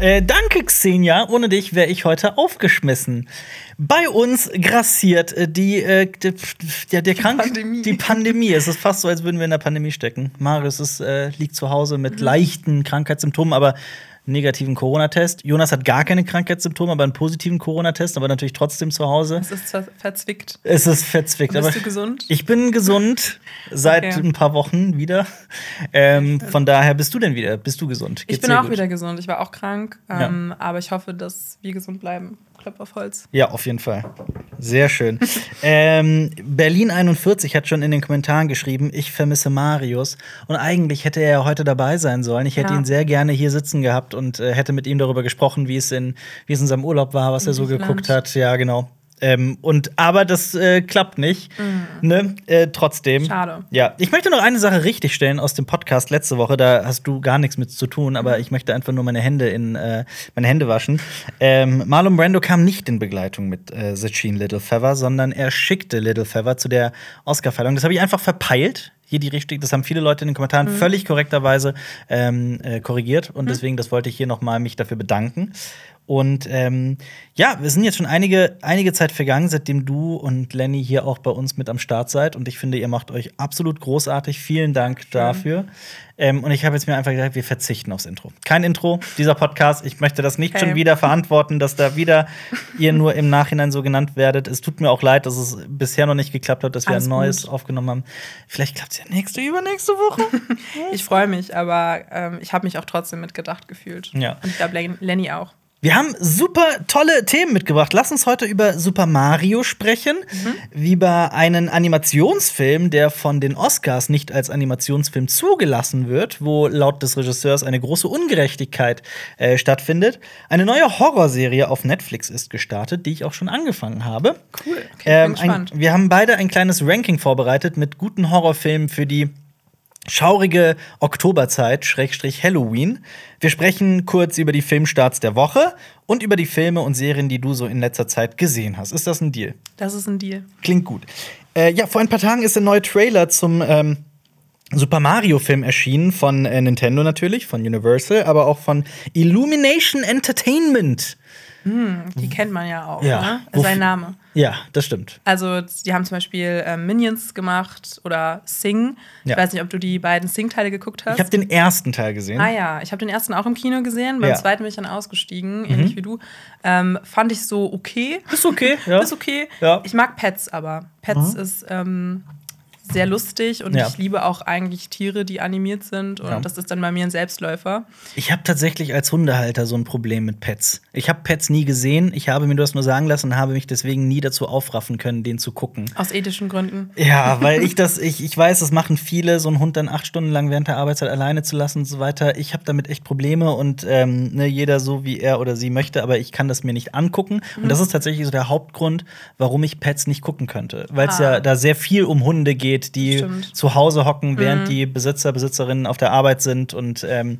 Äh, danke, Xenia. Ohne dich wäre ich heute aufgeschmissen. Bei uns grassiert äh, die, äh, die, der, der Krank Pandemie. die Pandemie. Es ist fast so, als würden wir in der Pandemie stecken. Marius ist, äh, liegt zu Hause mit leichten Krankheitssymptomen, aber negativen Corona-Test. Jonas hat gar keine Krankheitssymptome, aber einen positiven Corona-Test, aber natürlich trotzdem zu Hause. Es ist ver verzwickt. Es ist verzwickt. Bist aber du gesund? Ich bin gesund seit Okay. ein paar Wochen wieder. Ähm, von daher bist du denn wieder? Bist du gesund? Ich Geht's bin dir auch gut? wieder gesund. Ich war auch krank. Ähm, Aber ich hoffe, dass wir gesund bleiben. Klopf auf Holz. Ja, auf jeden Fall. Sehr schön. ähm, Berlin 41 hat schon in den Kommentaren geschrieben, ich vermisse Marius. Und eigentlich hätte er ja heute dabei sein sollen. Ich hätte Ja. ihn sehr gerne hier sitzen gehabt und äh, hätte mit ihm darüber gesprochen, wie es in, wie es in seinem Urlaub war, was In er so geguckt hat. Ja, genau. Ähm, und aber das äh, klappt nicht. Ne? Äh, trotzdem. Mhm. Schade. Ja, ich möchte noch eine Sache richtigstellen aus dem Podcast letzte Woche. Da hast du gar nichts mit zu tun, Mhm. aber ich möchte einfach nur meine Hände in äh, meine Hände waschen. Ähm, Marlon Brando kam nicht in Begleitung mit äh, Sachin Little Feather, sondern er schickte Little Feather zu der Oscarverleihung. Das habe ich einfach verpeilt. Hier die richtig, das haben viele Leute in den Kommentaren Mhm. völlig korrekterweise ähm, äh, korrigiert und deswegen, das wollte ich hier noch mal mich dafür bedanken. Und ähm, ja, wir sind jetzt schon einige, einige Zeit vergangen, seitdem du und Lenny hier auch bei uns mit am Start seid. Und ich finde, ihr macht euch absolut großartig. Vielen Dank dafür. Ähm, und ich habe jetzt mir einfach gesagt, wir verzichten aufs Intro. Kein Intro, dieser Podcast. Ich möchte das nicht Okay. schon wieder verantworten, dass da wieder ihr nur im Nachhinein so genannt werdet. Es tut mir auch leid, dass es bisher noch nicht geklappt hat, dass wir Alles ein neues gut. aufgenommen haben. Vielleicht klappt es ja nächste, übernächste Woche. Ich freue mich, aber ähm, ich habe mich auch trotzdem mitgedacht gefühlt. Ja. Und ich glaube, Len- Lenny auch. Wir haben super tolle Themen mitgebracht. Lass uns heute über Super Mario sprechen. Wie bei einem Animationsfilm, der von den Oscars nicht als Animationsfilm zugelassen wird, wo laut des Regisseurs eine große Ungerechtigkeit äh, stattfindet. Eine neue Horrorserie auf Netflix ist gestartet, die ich auch schon angefangen habe. Cool. Okay, Ähm, bin ein, wir haben beide ein kleines Ranking vorbereitet mit guten Horrorfilmen für die schaurige Oktoberzeit, Schrägstrich Halloween. Wir sprechen kurz über die Filmstarts der Woche und über die Filme und Serien, die du so in letzter Zeit gesehen hast. Ist das ein Deal? Das ist ein Deal. Klingt gut. Äh, ja, vor ein paar Tagen ist der neue Trailer zum ähm, Super Mario-Film erschienen von äh, Nintendo natürlich, von Universal, aber auch von Illumination Entertainment. Die kennt man ja auch, Ja. ne? Wofür- Sein Name. Ja, das stimmt. Also, die haben zum Beispiel ähm, Minions gemacht oder Sing. Ja. Ich weiß nicht, ob du die beiden Sing-Teile geguckt hast. Ich habe den ersten Teil gesehen. Ah ja, ich habe den ersten auch im Kino gesehen. Beim Ja. Mhm. zweiten bin ich dann ausgestiegen, ähnlich wie du. Ähm, fand ich so okay. Ist okay, ja. Ist okay. Ja. Ich mag Pets aber. Pets ist ähm, sehr lustig und Ja. ich liebe auch eigentlich Tiere, die animiert sind. Und Ja. das ist dann bei mir ein Selbstläufer. Ich habe tatsächlich als Hundehalter so ein Problem mit Pets. Ich habe Pets nie gesehen. Ich habe mir das nur sagen lassen und habe mich deswegen nie dazu aufraffen können, den zu gucken. Aus ethischen Gründen. Ja, weil ich das, ich, ich weiß, das machen viele, so einen Hund dann acht Stunden lang während der Arbeitszeit alleine zu lassen und so weiter. Ich habe damit echt Probleme und ähm, ne, jeder so, wie er oder sie möchte, aber ich kann das mir nicht angucken. Und das ist tatsächlich so der Hauptgrund, warum ich Pets nicht gucken könnte. Weil es Ah. ja da sehr viel um Hunde geht, die Stimmt. zu Hause hocken, während die Besitzer, Besitzerinnen auf der Arbeit sind. Und ähm,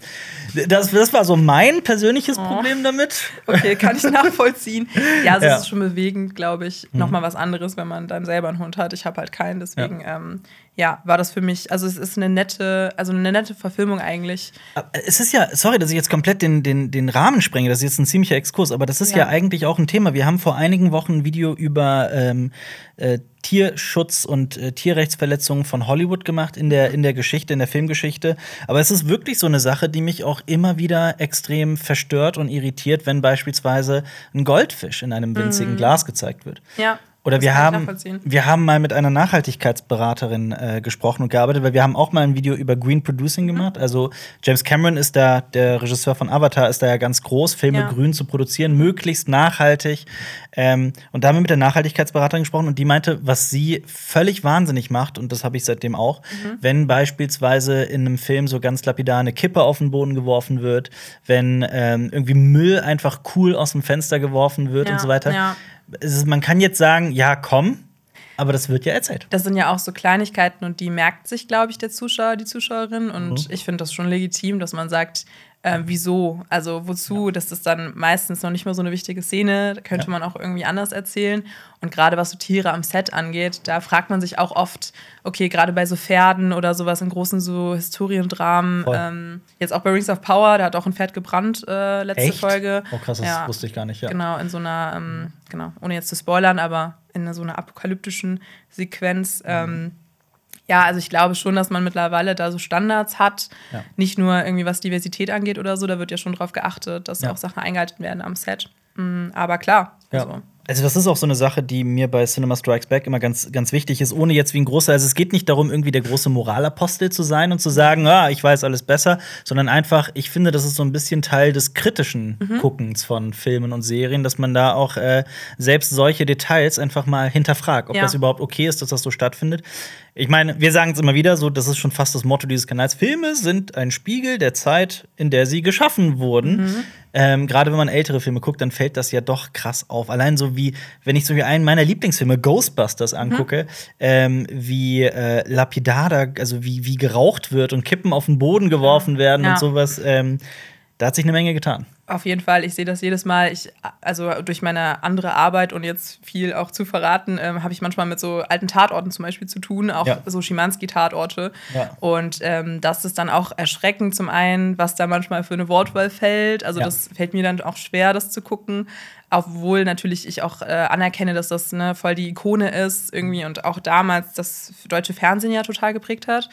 das, das war so mein persönliches Problem damit. Okay, kann ich nachvollziehen. Ja, es Ja. Mhm. ist schon bewegend, glaube ich. Nochmal was anderes, wenn man dann selber einen Hund hat. Ich habe halt keinen, deswegen ähm, ja, war das für mich, also es ist eine nette, also eine nette Verfilmung eigentlich. Aber Es ist ja, sorry, dass ich jetzt komplett den, den, den Rahmen sprenge, das ist jetzt ein ziemlicher Exkurs, aber das ist ja. Ja. eigentlich auch ein Thema. Wir haben vor einigen Wochen ein Video über ähm, äh, Tierschutz und äh, Tierrechtsverletzungen von Hollywood gemacht in der, in der Geschichte, in der Filmgeschichte. Aber es ist wirklich so eine Sache, die mich auch immer wieder extrem verstört und irritiert, wenn beispielsweise ein Goldfisch in einem winzigen Glas gezeigt wird. Ja. Oder wir haben, wir haben mal mit einer Nachhaltigkeitsberaterin äh, gesprochen und gearbeitet, weil wir haben auch mal ein Video über Green Producing Mhm. gemacht. Also James Cameron ist da, der Regisseur von Avatar, ist da ja ganz groß, Filme Ja. grün zu produzieren, möglichst nachhaltig. Ähm, und da haben wir mit der Nachhaltigkeitsberaterin gesprochen und die meinte, was sie völlig wahnsinnig macht, und das habe ich seitdem auch, Mhm. wenn beispielsweise in einem Film so ganz lapidar eine Kippe auf den Boden geworfen wird, wenn ähm, irgendwie Müll einfach cool aus dem Fenster geworfen wird Ja, und so weiter ja. Ist, man kann jetzt sagen, ja, komm, aber das wird ja erzählt. Das sind ja auch so Kleinigkeiten und die merkt sich, glaube ich, der Zuschauer, die Zuschauerin. Und mhm. ich finde das schon legitim, dass man sagt, äh, wieso, also wozu, ja. das ist dann meistens noch nicht mal so eine wichtige Szene, da könnte ja. man auch irgendwie anders erzählen. Und gerade was so Tiere am Set angeht, da fragt man sich auch oft, okay, gerade bei so Pferden oder sowas in großen so Historiendramen, ähm, jetzt auch bei Rings of Power, da hat auch ein Pferd gebrannt, äh, letzte Echt? Folge. Oh krass, das ja. wusste ich gar nicht, ja. Genau, in so einer, ähm, genau, ohne jetzt zu spoilern, aber in so einer apokalyptischen Sequenz. Mhm. Ähm, ja, also ich glaube schon, dass man mittlerweile da so Standards hat. Ja. Nicht nur irgendwie was Diversität angeht oder so, da wird ja schon drauf geachtet, dass ja. auch Sachen eingehalten werden am Set. Mhm, aber klar. Ja. Also. Also, das ist auch so eine Sache, die mir bei Cinema Strikes Back immer ganz, ganz wichtig ist, ohne jetzt wie ein großer, also es geht nicht darum, irgendwie der große Moralapostel zu sein und zu sagen, ah, ich weiß alles besser, sondern einfach, ich finde, das ist so ein bisschen Teil des kritischen mhm. Guckens von Filmen und Serien, dass man da auch äh, selbst solche Details einfach mal hinterfragt, ob ja. das überhaupt okay ist, dass das so stattfindet. Ich meine, wir sagen es immer wieder so, das ist schon fast das Motto dieses Kanals. Filme sind ein Spiegel der Zeit, in der sie geschaffen wurden. Mhm. Ähm, Gerade wenn man ältere Filme guckt, dann fällt das ja doch krass auf. Allein so wie, wenn ich so wie einen meiner Lieblingsfilme, Ghostbusters, angucke, mhm. ähm, wie äh, lapidar also wie, wie geraucht wird und Kippen auf den Boden geworfen werden ja. und sowas. Ähm, da hat sich eine Menge getan. Auf jeden Fall, ich sehe das jedes Mal. Ich, also durch meine andere Arbeit und jetzt viel auch zu verraten, ähm, habe ich manchmal mit so alten Tatorten zum Beispiel zu tun, auch ja. so Schimanski-Tatorte. Ja. Und ähm, das ist dann auch erschreckend, zum einen, was da manchmal für eine Wortwahl fällt. Also ja. das fällt mir dann auch schwer, das zu gucken. Obwohl natürlich ich auch äh, anerkenne, dass das ne, voll die Ikone ist irgendwie und auch damals das deutsche Fernsehen ja total geprägt hat.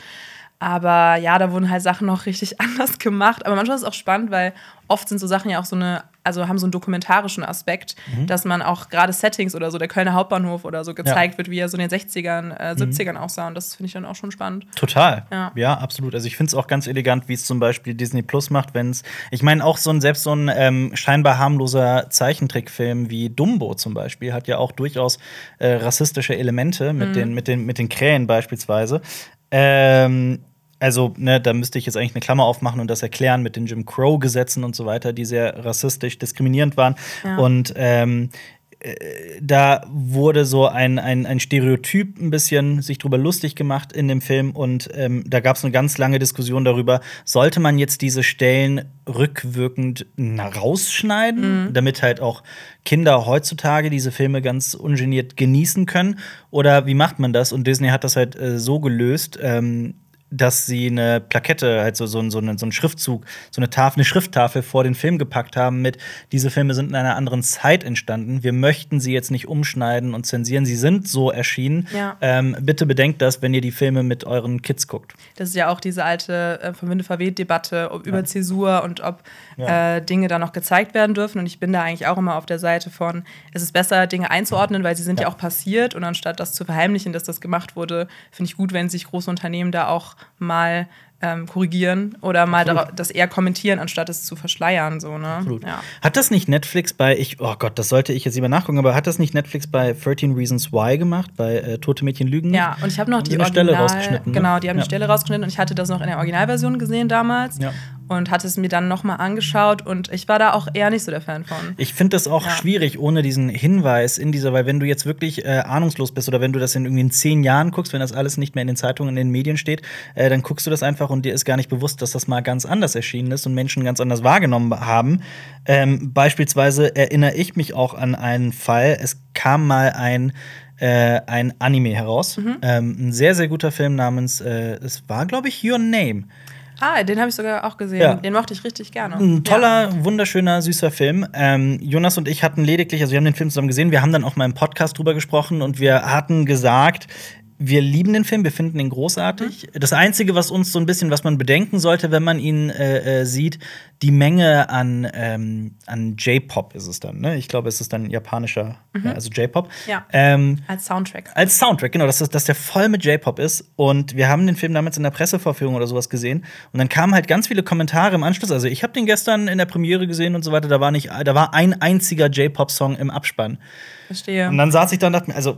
Aber ja, da wurden halt Sachen noch richtig anders gemacht. Aber manchmal ist es auch spannend, weil oft sind so Sachen ja auch so eine, also haben so einen dokumentarischen Aspekt, mhm. dass man auch gerade Settings oder so, der Kölner Hauptbahnhof oder so gezeigt ja. wird, wie er so in den 60ern, äh, 70ern mhm. aussah. Und das finde ich dann auch schon spannend. Total. Ja, ja absolut. Also ich finde es auch ganz elegant, wie es zum Beispiel Disney Plus macht, wenn es, ich meine, auch so ein, selbst so ein ähm, scheinbar harmloser Zeichentrickfilm wie Dumbo zum Beispiel hat ja auch durchaus äh, rassistische Elemente mit, mhm. den, mit, den, mit den Krähen beispielsweise. Ähm, also, ne, da müsste ich jetzt eigentlich eine Klammer aufmachen und das erklären mit den Jim Crow-Gesetzen und so weiter, die sehr rassistisch diskriminierend waren. Ja. Und ähm, äh, da wurde so ein, ein, ein Stereotyp ein bisschen sich drüber lustig gemacht in dem Film und ähm, da gab es eine ganz lange Diskussion darüber, sollte man jetzt diese Stellen rückwirkend rausschneiden, mhm. damit halt auch Kinder heutzutage diese Filme ganz ungeniert genießen können oder wie macht man das? Und Disney hat das halt äh, so gelöst, ähm, dass sie eine Plakette, halt so, so, so, eine, so einen Schriftzug, so eine Tafel, eine Schrifttafel vor den Film gepackt haben mit, diese Filme sind in einer anderen Zeit entstanden. Wir möchten sie jetzt nicht umschneiden und zensieren. Sie sind so erschienen. Ja. Ähm, bitte bedenkt das, wenn ihr die Filme mit euren Kids guckt. Das ist ja auch diese alte äh, vom Winde verweht Debatte ob, ja. über Zäsur und ob ja. äh, Dinge da noch gezeigt werden dürfen. Und ich bin da eigentlich auch immer auf der Seite von, es ist besser, Dinge einzuordnen, weil sie sind ja, auch passiert. Und anstatt das zu verheimlichen, dass das gemacht wurde, finde ich gut, wenn sich große Unternehmen da auch mal ähm, korrigieren oder mal das eher kommentieren, anstatt es zu verschleiern. So, ne? Absolut. Ja. Hat das nicht Netflix bei, ich, oh Gott, das sollte ich jetzt lieber nachgucken, aber hat das nicht Netflix bei 13 Reasons Why gemacht, bei äh, Tote Mädchen Lügen? Ja, und ich habe noch die, die Original, Stelle rausgeschnitten. Ne? Genau, die haben ja. die Stelle rausgeschnitten und ich hatte das noch in der Originalversion gesehen damals. Ja und hatte es mir dann nochmal angeschaut und ich war da auch eher nicht so der Fan von. Ich finde das auch ja. schwierig ohne diesen Hinweis in dieser, weil wenn du jetzt wirklich äh, ahnungslos bist oder wenn du das in irgendwie in zehn Jahren guckst, wenn das alles nicht mehr in den Zeitungen, in den Medien steht, äh, dann guckst du das einfach und dir ist gar nicht bewusst, dass das mal ganz anders erschienen ist und Menschen ganz anders wahrgenommen haben. Ähm, beispielsweise erinnere ich mich auch an einen Fall, es kam mal ein äh, ein Anime heraus. Mhm. Ähm, ein sehr, sehr guter Film namens, äh, es war, glaube ich, Your Name. Ah, den habe ich sogar auch gesehen. Ja. Den mochte ich richtig gerne. Ein toller, ja. wunderschöner, süßer Film. Ähm, Jonas und ich hatten lediglich, also wir haben den Film zusammen gesehen, wir haben dann auch mal im Podcast drüber gesprochen und wir hatten gesagt, wir lieben den Film, wir finden ihn großartig. Mhm. Das Einzige, was uns so ein bisschen, was man bedenken sollte, wenn man ihn äh, äh, sieht, die Menge an, ähm, an J-Pop ist es dann. Ne? Ich glaube, es ist dann japanischer, mhm. also J-Pop. Ja. Ähm, als Soundtrack. Als Soundtrack, genau, dass, dass der voll mit J-Pop ist. Und wir haben den Film damals in der Pressevorführung oder sowas gesehen. Und dann kamen halt ganz viele Kommentare im Anschluss. Also ich habe den gestern in der Premiere gesehen und so weiter. Da war nicht, da war ein einziger J-Pop-Song im Abspann. Verstehe. Und dann saß ich da und dachte mir, also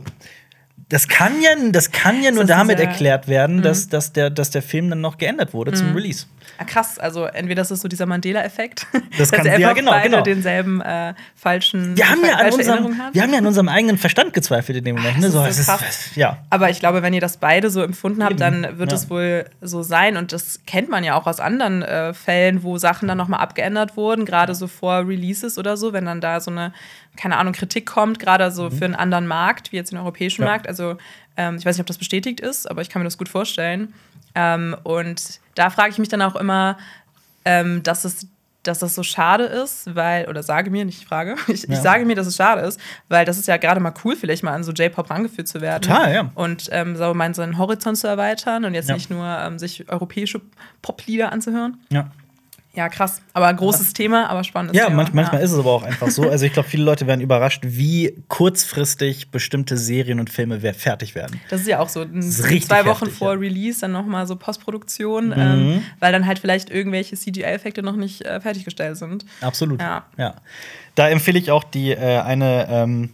das kann ja, das kann ja nur damit erklärt werden, dass, mhm. dass, der, dass der Film dann noch geändert wurde mhm. zum Release. Ah, krass, also entweder das ist so dieser Mandela-Effekt, das kann, dass ja, genau, beide genau. denselben äh, falschen wir haben, ja an unserem, wir haben ja an unserem eigenen Verstand gezweifelt in dem Moment. Ne? So, ist so ist, ja. Aber ich glaube, wenn ihr das beide so empfunden habt, dann wird ja. es wohl so sein. Und das kennt man ja auch aus anderen äh, Fällen, wo Sachen dann nochmal abgeändert wurden, gerade so vor Releases oder so, wenn dann da so eine, keine Ahnung, Kritik kommt, gerade so mhm. für einen anderen Markt, wie jetzt den europäischen ja. Markt. Also ähm, ich weiß nicht, ob das bestätigt ist, aber ich kann mir das gut vorstellen. Ähm, und da frage ich mich dann auch immer, ähm, dass es dass das so schade ist, weil, oder sage mir, nicht frage, ich, ja. ich, sage mir, dass es schade ist, weil das ist ja gerade mal cool, vielleicht mal an so J-Pop rangeführt zu werden. Total, ja. Und ähm, so meinen seinen Horizont zu erweitern und jetzt ja. nicht nur ähm, sich europäische Poplieder anzuhören. Ja. Ja, krass. Aber großes ja. Thema, aber spannend. Ja, manch, manchmal ja. ist es aber auch einfach so. Also ich glaube, viele Leute werden überrascht, wie kurzfristig bestimmte Serien und Filme fertig werden. Das ist ja auch so. zwei Wochen heftig, vor ja. Release dann noch mal so Postproduktion, mhm. ähm, weil dann halt vielleicht irgendwelche CGI-Effekte noch nicht äh, fertiggestellt sind. Absolut. Ja. ja. Da empfehle ich auch die äh, eine ähm,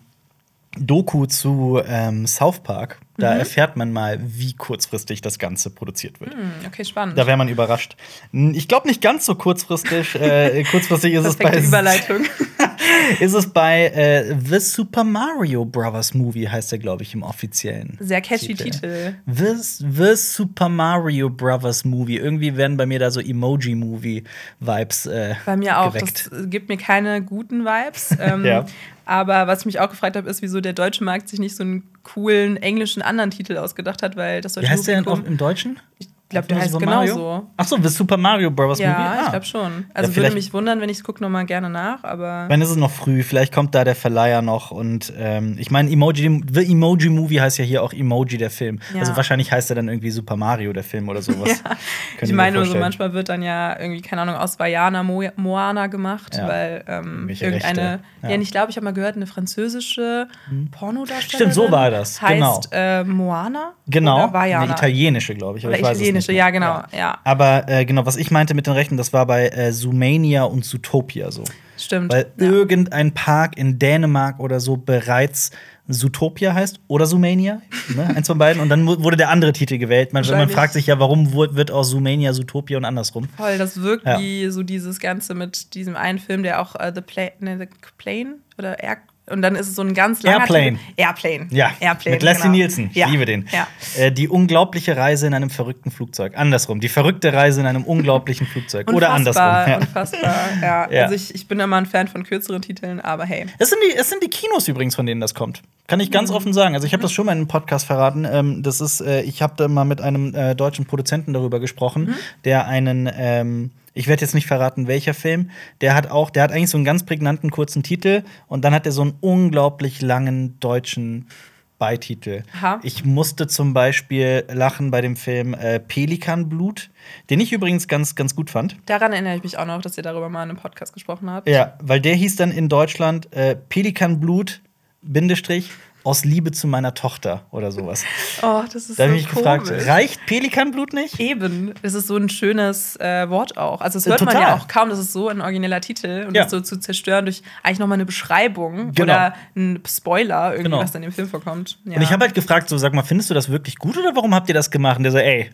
Doku zu ähm, South Park. Da mhm. erfährt man mal, wie kurzfristig das Ganze produziert wird. Mhm, okay, spannend. Da wäre man überrascht. Ich glaube nicht ganz so kurzfristig. äh, kurzfristig ist es bei. Überleitung. ist es bei äh, The Super Mario Brothers Movie, heißt der, glaube ich, im offiziellen. Sehr catchy Titel. Titel. The, The, Super Mario Brothers Movie. Irgendwie werden bei mir da so Emoji-Movie-Vibes. Äh, bei mir auch. Geweckt. Das gibt mir keine guten Vibes. Ähm, ja. Aber was ich mich auch gefragt habe, ist, wieso der deutsche Markt sich nicht so einen coolen englischen anderen Titel ausgedacht hat, weil das deutsche Wie heißt Publikum, der denn im Deutschen? Ich glaube, der heißt genauso. Ach so, The Super Mario Bros. Ja, Movie? Ja, ah. ich glaube schon. Also ja, würde mich wundern, wenn ich es gucke, nochmal gerne nach, aber. Wenn ist es noch früh, vielleicht kommt da der Verleiher noch und ähm, ich meine, Emoji, The Emoji Movie heißt ja hier auch Emoji der Film. Ja. Also wahrscheinlich heißt er dann irgendwie Super Mario der Film oder sowas. ja. Ich meine nur so, manchmal wird dann ja irgendwie, keine Ahnung, aus Vajana Mo Moana gemacht, ja. weil ähm, irgendeine, ja. ich glaube, ich habe mal gehört, eine französische hm. Pornodarstellerin. Stimmt, so war das. Heißt genau. äh, Moana? Genau. Oder Eine italienische, glaube ich. Oder italienische, ja, genau. Ja. Aber äh, genau, was ich meinte mit den Rechten, das war bei äh, Zoomania und Zootopia so. Stimmt. Weil ja. irgendein Park in Dänemark oder so bereits Zootopia heißt oder Zoomania, ne? eins von beiden. Und dann wurde der andere Titel gewählt. Man, man fragt sich ja, warum wird aus Zoomania Zootopia und andersrum. Voll, das wirkt ja. wie so dieses Ganze mit diesem einen Film, der auch uh, The, Plane, ne, The Plane oder Air und dann ist es so ein ganz langer Airplane. Titel. Airplane. Ja. Airplane. Mit Leslie genau. Nielsen. Ich ja. liebe den. Ja. Äh, die unglaubliche Reise in einem verrückten Flugzeug. Andersrum. Die verrückte Reise in einem unglaublichen Flugzeug. Oder andersrum. Ja. Unfassbar. Ja. ja. Also ich, ich bin immer ein Fan von kürzeren Titeln, aber hey. Es sind, die, es sind die Kinos übrigens, von denen das kommt. Kann ich ganz mhm. offen sagen. Also ich habe das schon mal in einem Podcast verraten. Ähm, das ist, äh, ich habe da mal mit einem äh, deutschen Produzenten darüber gesprochen, mhm. der einen ähm, ich werde jetzt nicht verraten, welcher Film. Der hat auch, der hat eigentlich so einen ganz prägnanten kurzen Titel und dann hat er so einen unglaublich langen deutschen Beititel. Aha. Ich musste zum Beispiel lachen bei dem Film äh, Pelikanblut, den ich übrigens ganz, ganz gut fand. Daran erinnere ich mich auch noch, dass ihr darüber mal in einem Podcast gesprochen habt. Ja, weil der hieß dann in Deutschland äh, Pelikanblut, Bindestrich, aus Liebe zu meiner Tochter oder sowas. Oh, das ist da so habe ich mich gefragt, reicht Pelikanblut nicht? Eben, es ist so ein schönes äh, Wort auch. Also es hört Total. man ja auch kaum, das ist so ein origineller Titel und ja. das so zu zerstören durch eigentlich noch mal eine Beschreibung genau. oder ein Spoiler, irgendwie, genau. was dann im Film vorkommt. Ja. Und ich habe halt gefragt, so sag mal, findest du das wirklich gut oder warum habt ihr das gemacht? Und der so, ey,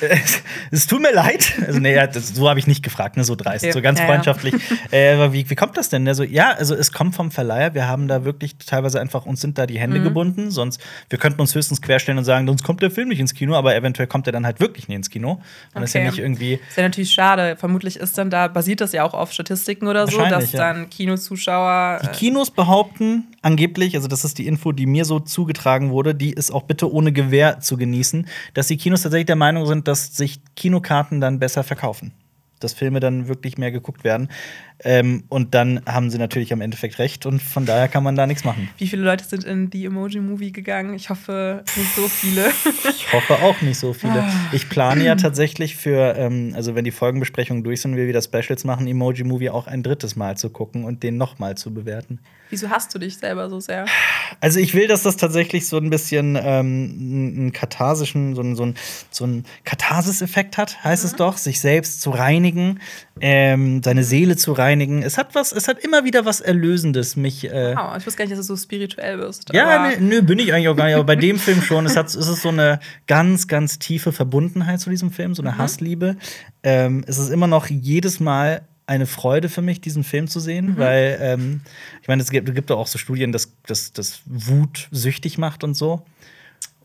es tut mir leid. Also, nee, das, so habe ich nicht gefragt, ne, so dreist, ja, so ganz ja, freundschaftlich. Ja. Äh, aber wie, wie kommt das denn? Also, ja, also es kommt vom Verleiher. Wir haben da wirklich teilweise einfach, uns sind da die Hände mhm. gebunden. Sonst, wir könnten uns höchstens querstellen und sagen, sonst kommt der Film nicht ins Kino, aber eventuell kommt er dann halt wirklich nicht ins Kino. Und okay. das ist ja nicht irgendwie. Ist ja natürlich schade. Vermutlich ist dann da, basiert das ja auch auf Statistiken oder so, dass dann Kinozuschauer. Die Kinos behaupten angeblich, also das ist die Info, die mir so zugetragen wurde, die ist auch bitte ohne Gewähr zu genießen, dass die Kinos tatsächlich der Meinung sind, dass sich Kinokarten dann besser verkaufen. Dass Filme dann wirklich mehr geguckt werden. Ähm, und dann haben sie natürlich am Endeffekt recht und von daher kann man da nichts machen. Wie viele Leute sind in die Emoji Movie gegangen? Ich hoffe, nicht so viele. ich hoffe auch nicht so viele. Ah. Ich plane ja tatsächlich für, ähm, also wenn die Folgenbesprechungen durch sind, wir wieder Specials machen, Emoji Movie auch ein drittes Mal zu gucken und den nochmal zu bewerten. Wieso hast du dich selber so sehr? Also ich will, dass das tatsächlich so ein bisschen ähm, einen katharsischen, so einen, so einen, so einen Katharsis-Effekt hat, heißt mhm. es doch, sich selbst zu reinigen, ähm, seine Seele zu reinigen. Es hat was, es hat immer wieder was Erlösendes. Mich. Äh wow, ich wusste gar nicht, dass du so spirituell wirst. Ja, nö, nee, bin ich eigentlich auch gar nicht. Aber bei dem Film schon. Es, hat, es ist so eine ganz, ganz tiefe Verbundenheit zu diesem Film, so eine mhm. Hassliebe. Ähm, es ist immer noch jedes Mal eine Freude für mich, diesen Film zu sehen, mhm. weil ähm, ich meine, es gibt, gibt auch so Studien, dass, dass, dass Wut süchtig macht und so.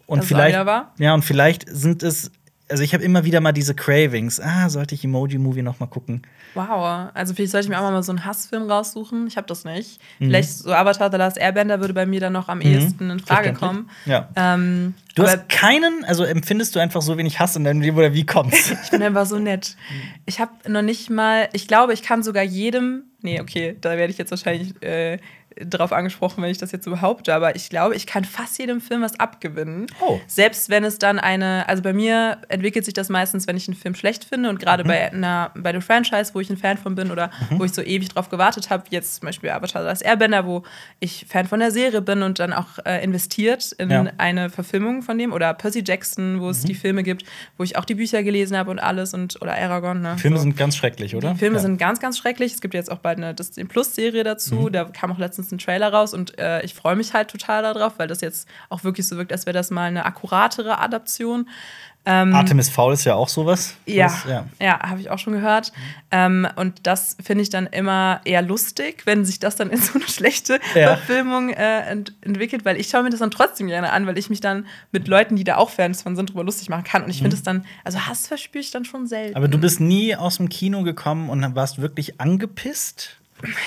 Und das vielleicht, ja, und vielleicht sind es also ich habe immer wieder mal diese Cravings. Ah, sollte ich Emoji Movie noch mal gucken? Wow, also vielleicht sollte ich mir auch mal so einen Hassfilm raussuchen. Ich habe das nicht. Mhm. Vielleicht so Avatar The Last Airbender würde bei mir dann noch am mhm. ehesten in Frage kommen. Ja. Ähm, du hast keinen, also empfindest du einfach so wenig Hass in deinem Leben oder wie kommt's? ich bin einfach so nett. Ich habe noch nicht mal, ich glaube, ich kann sogar jedem, nee, okay, da werde ich jetzt wahrscheinlich äh, drauf angesprochen, wenn ich das jetzt so behaupte, aber ich glaube, ich kann fast jedem Film was abgewinnen. Oh. Selbst wenn es dann eine, also bei mir entwickelt sich das meistens, wenn ich einen Film schlecht finde und gerade mhm. bei einer bei einem Franchise, wo ich ein Fan von bin oder mhm. wo ich so ewig drauf gewartet habe, jetzt zum Beispiel Avatar als Airbender, wo ich Fan von der Serie bin und dann auch äh, investiert in ja. eine Verfilmung von dem oder Percy Jackson, wo es mhm. die Filme gibt, wo ich auch die Bücher gelesen habe und alles und oder Aragon. Ne? Filme so. sind ganz schrecklich, oder? Die Filme ja. sind ganz, ganz schrecklich. Es gibt jetzt auch bald eine Disney Plus Serie dazu. Mhm. Da kam auch letztens ein Trailer raus und äh, ich freue mich halt total darauf, weil das jetzt auch wirklich so wirkt, als wäre das mal eine akkuratere Adaption. Ähm, Artemis Fowl ist ja auch sowas. Ja, das, ja, ja habe ich auch schon gehört. Ähm, und das finde ich dann immer eher lustig, wenn sich das dann in so eine schlechte ja. Verfilmung äh, ent entwickelt, weil ich schaue mir das dann trotzdem gerne an, weil ich mich dann mit Leuten, die da auch Fans von sind, drüber lustig machen kann. Und ich finde es mhm. dann, also Hass verspüre ich dann schon selten. Aber du bist nie aus dem Kino gekommen und warst wirklich angepisst?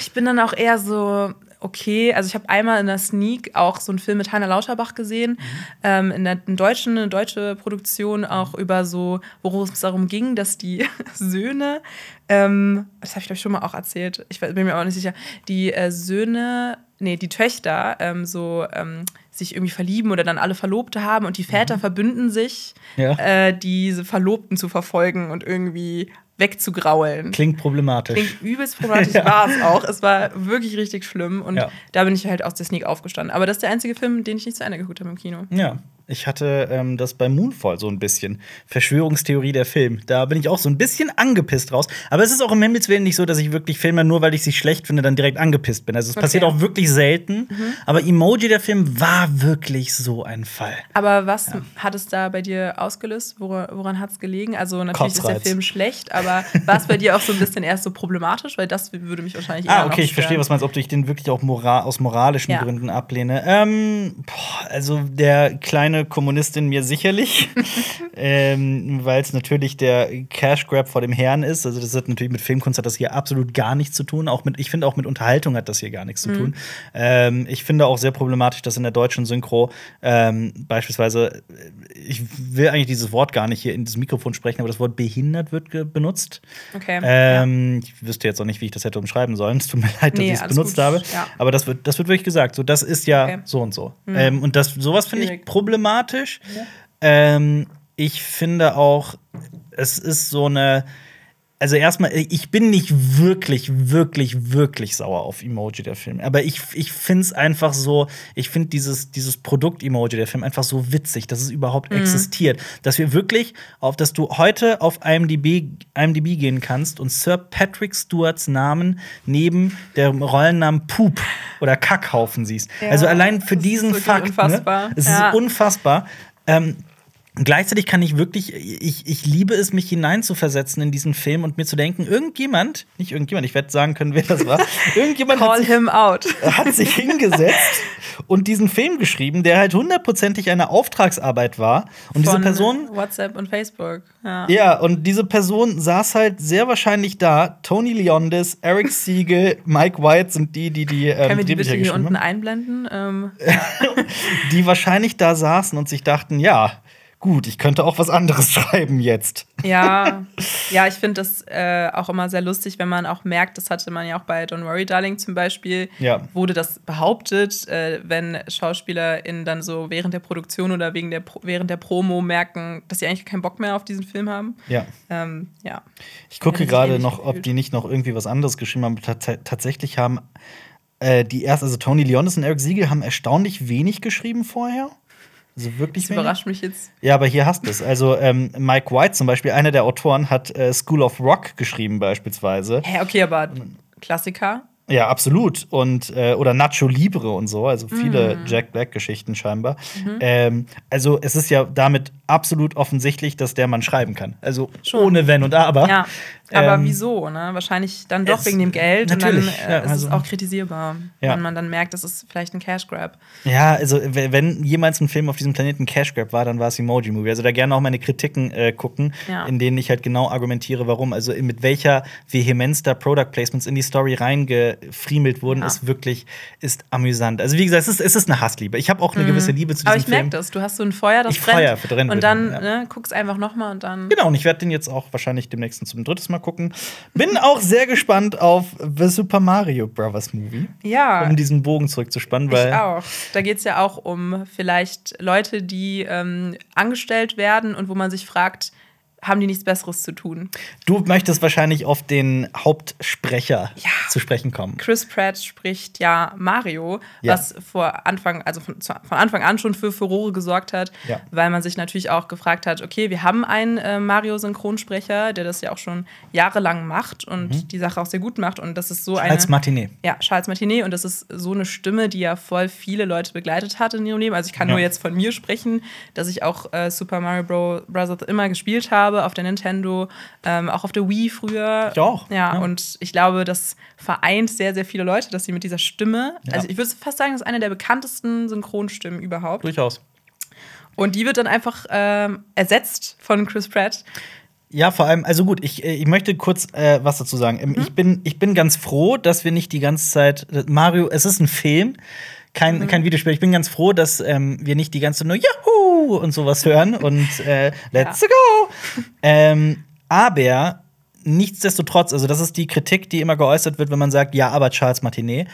Ich bin dann auch eher so, okay. Also ich habe einmal in der Sneak auch so einen Film mit Heiner Lauterbach gesehen, mhm. ähm, in der in deutschen, eine deutsche Produktion auch über so, worum es darum ging, dass die Söhne, ähm, das habe ich glaube ich schon mal auch erzählt, ich bin mir auch nicht sicher, die äh, Söhne, nee, die Töchter ähm, so ähm, sich irgendwie verlieben oder dann alle Verlobte haben und die Väter mhm. verbünden sich, ja. äh, diese Verlobten zu verfolgen und irgendwie wegzugraulen. Klingt problematisch. Klingt übelst problematisch, ja. war es auch. Es war wirklich richtig schlimm und ja. da bin ich halt aus der Sneak aufgestanden. Aber das ist der einzige Film, den ich nicht zu Ende geguckt habe im Kino. Ja, ich hatte ähm, das bei Moonfall so ein bisschen. Verschwörungstheorie der Film. Da bin ich auch so ein bisschen angepisst raus. Aber es ist auch im Himmels Willen nicht so, dass ich wirklich Filme, nur weil ich sie schlecht finde, dann direkt angepisst bin. Also es okay. passiert auch wirklich selten. Mhm. Aber Emoji, der Film, war wirklich so ein Fall. Aber was ja. hat es da bei dir ausgelöst? Woran, woran hat es gelegen? Also natürlich Kotzreiz. ist der Film schlecht, aber war es bei dir auch so ein bisschen erst so problematisch? Weil das würde mich wahrscheinlich Ah, okay, ich verstehe, was meinst, ob ich den wirklich auch moral aus moralischen ja. Gründen ablehne. Ähm, boah, also der kleine Kommunistin mir sicherlich, ähm, weil es natürlich der Cash Grab vor dem Herrn ist. Also das hat natürlich mit Filmkunst hat das hier absolut gar nichts zu tun. Auch mit, ich finde auch mit Unterhaltung hat das hier gar nichts mhm. zu tun. Ähm, ich finde auch sehr problematisch, dass in der deutschen Synchro ähm, beispielsweise, ich will eigentlich dieses Wort gar nicht hier in diesem Mikrofon sprechen, aber das Wort behindert wird benutzt. Okay. Ähm, ja. Ich wüsste jetzt auch nicht, wie ich das hätte umschreiben sollen. Es tut mir leid, dass nee, ich es benutzt gut. habe. Ja. Aber das wird, das wird wirklich gesagt. So, das ist ja okay. so und so. Mhm. Ähm, und das, sowas finde ich problematisch problematisch. Ja. Ähm, ich finde auch, es ist so eine. Also erstmal, ich bin nicht wirklich, wirklich, wirklich sauer auf Emoji der Film. Aber ich, ich finde es einfach so, ich finde dieses, dieses Produkt-Emoji der Film einfach so witzig, dass es überhaupt mhm. existiert. Dass wir wirklich, auf, dass du heute auf IMDb, IMDb gehen kannst und Sir Patrick Stewarts Namen neben der Rollennamen Poop oder Kackhaufen siehst. Ja, also allein für diesen Fakt. Ne? Unfassbar. Ne? Es ja. ist unfassbar. Ähm, gleichzeitig kann ich wirklich, ich, ich liebe es, mich hineinzuversetzen in diesen Film und mir zu denken, irgendjemand, nicht irgendjemand, ich werde sagen können, wer das war, irgendjemand hat, sich, hat sich hingesetzt und diesen Film geschrieben, der halt hundertprozentig eine Auftragsarbeit war. Und Von diese Person. WhatsApp und Facebook. Ja. ja, und diese Person saß halt sehr wahrscheinlich da. Tony Leondis, Eric Siegel, Mike White sind die, die die. Ähm, Können wir die bitte hier unten einblenden? Ähm. die wahrscheinlich da saßen und sich dachten, ja gut, ich könnte auch was anderes schreiben jetzt. Ja, ja, ich finde das äh, auch immer sehr lustig, wenn man auch merkt, das hatte man ja auch bei Don't Worry Darling zum Beispiel, ja. wurde das behauptet, äh, wenn SchauspielerInnen dann so während der Produktion oder wegen der während der Promo merken, dass sie eigentlich keinen Bock mehr auf diesen Film haben. Ja. Ähm, ja. Ich gucke gerade noch, ob die nicht noch irgendwie was anderes geschrieben haben. Tats tatsächlich haben äh, die erst, also Tony Leonis und Eric Siegel haben erstaunlich wenig geschrieben vorher. Also wirklich das überrascht mich jetzt. Ja, aber hier hast du es. Also ähm, Mike White zum Beispiel, einer der Autoren, hat äh, School of Rock geschrieben beispielsweise. Hä, okay, aber Klassiker. Ja, absolut. Und, äh, oder Nacho Libre und so, also viele mm. Jack Black-Geschichten scheinbar. Mhm. Ähm, also es ist ja damit absolut offensichtlich, dass der Mann schreiben kann. Also Schon. ohne Wenn und Aber. Ja. Aber ähm, wieso? Ne? Wahrscheinlich dann doch wegen dem Geld natürlich, und dann äh, ja, also, ist es auch kritisierbar, ja. wenn man dann merkt, das ist vielleicht ein Cash Grab. Ja, also wenn jemals ein Film auf diesem Planeten Cash Grab war, dann war es Emoji Movie. Also da gerne auch meine Kritiken äh, gucken, ja. in denen ich halt genau argumentiere, warum. Also mit welcher Vehemenz da Product Placements in die Story reingefriemelt wurden, ist wirklich ist amüsant. Also wie gesagt, es ist, es ist eine Hassliebe. Ich habe auch eine mhm. gewisse Liebe zu diesem Aber ich merke das. Du hast so ein Feuer, das ich brennt. Feuer drin und dann ne, guckst einfach noch mal und dann. Genau. Und ich werde den jetzt auch wahrscheinlich demnächst zum dritten Mal gucken. Bin auch sehr gespannt auf The Super Mario Brothers Movie. Ja. Um diesen Bogen zurückzuspannen. Weil ich auch. Da geht es ja auch um vielleicht Leute, die ähm, angestellt werden und wo man sich fragt, haben die nichts Besseres zu tun. Du möchtest wahrscheinlich auf den Hauptsprecher ja. zu sprechen kommen. Chris Pratt spricht ja Mario, ja. was vor Anfang, also von, von, Anfang an schon für Furore gesorgt hat, ja. weil man sich natürlich auch gefragt hat, okay, wir haben einen äh, Mario-Synchronsprecher, der das ja auch schon jahrelang macht und mhm. die Sache auch sehr gut macht. Und das ist so Charles eine. Martinet. Ja, Charles Martinet. Und das ist so eine Stimme, die ja voll viele Leute begleitet hat in ihrem Leben. Also ich kann nur jetzt von mir sprechen, dass ich auch äh, Super Mario Bros. immer gespielt habe habe, auf der Nintendo, ähm, auch auf der Wii früher. Ich auch. Ja, ja, und ich glaube, das vereint sehr, sehr viele Leute, dass sie mit dieser Stimme, ja. also ich würde fast sagen, das ist eine der bekanntesten Synchronstimmen überhaupt. Durchaus. Und die wird dann einfach ähm, ersetzt von Chris Pratt. Ja, vor allem, also gut, ich, äh, ich möchte kurz äh, was dazu sagen. Ähm, mhm. Ich, bin, ich bin ganz froh, dass wir nicht die ganze Zeit. Mario, es ist ein Film, kein, mhm. kein Videospiel. Ich bin ganz froh, dass ähm, wir nicht die ganze Zeit nur Yahoo und sowas hören und äh, Let's ja. go. Ähm, aber nichtsdestotrotz, also das ist die Kritik, die immer geäußert wird, wenn man sagt, ja, aber Charles Martinet.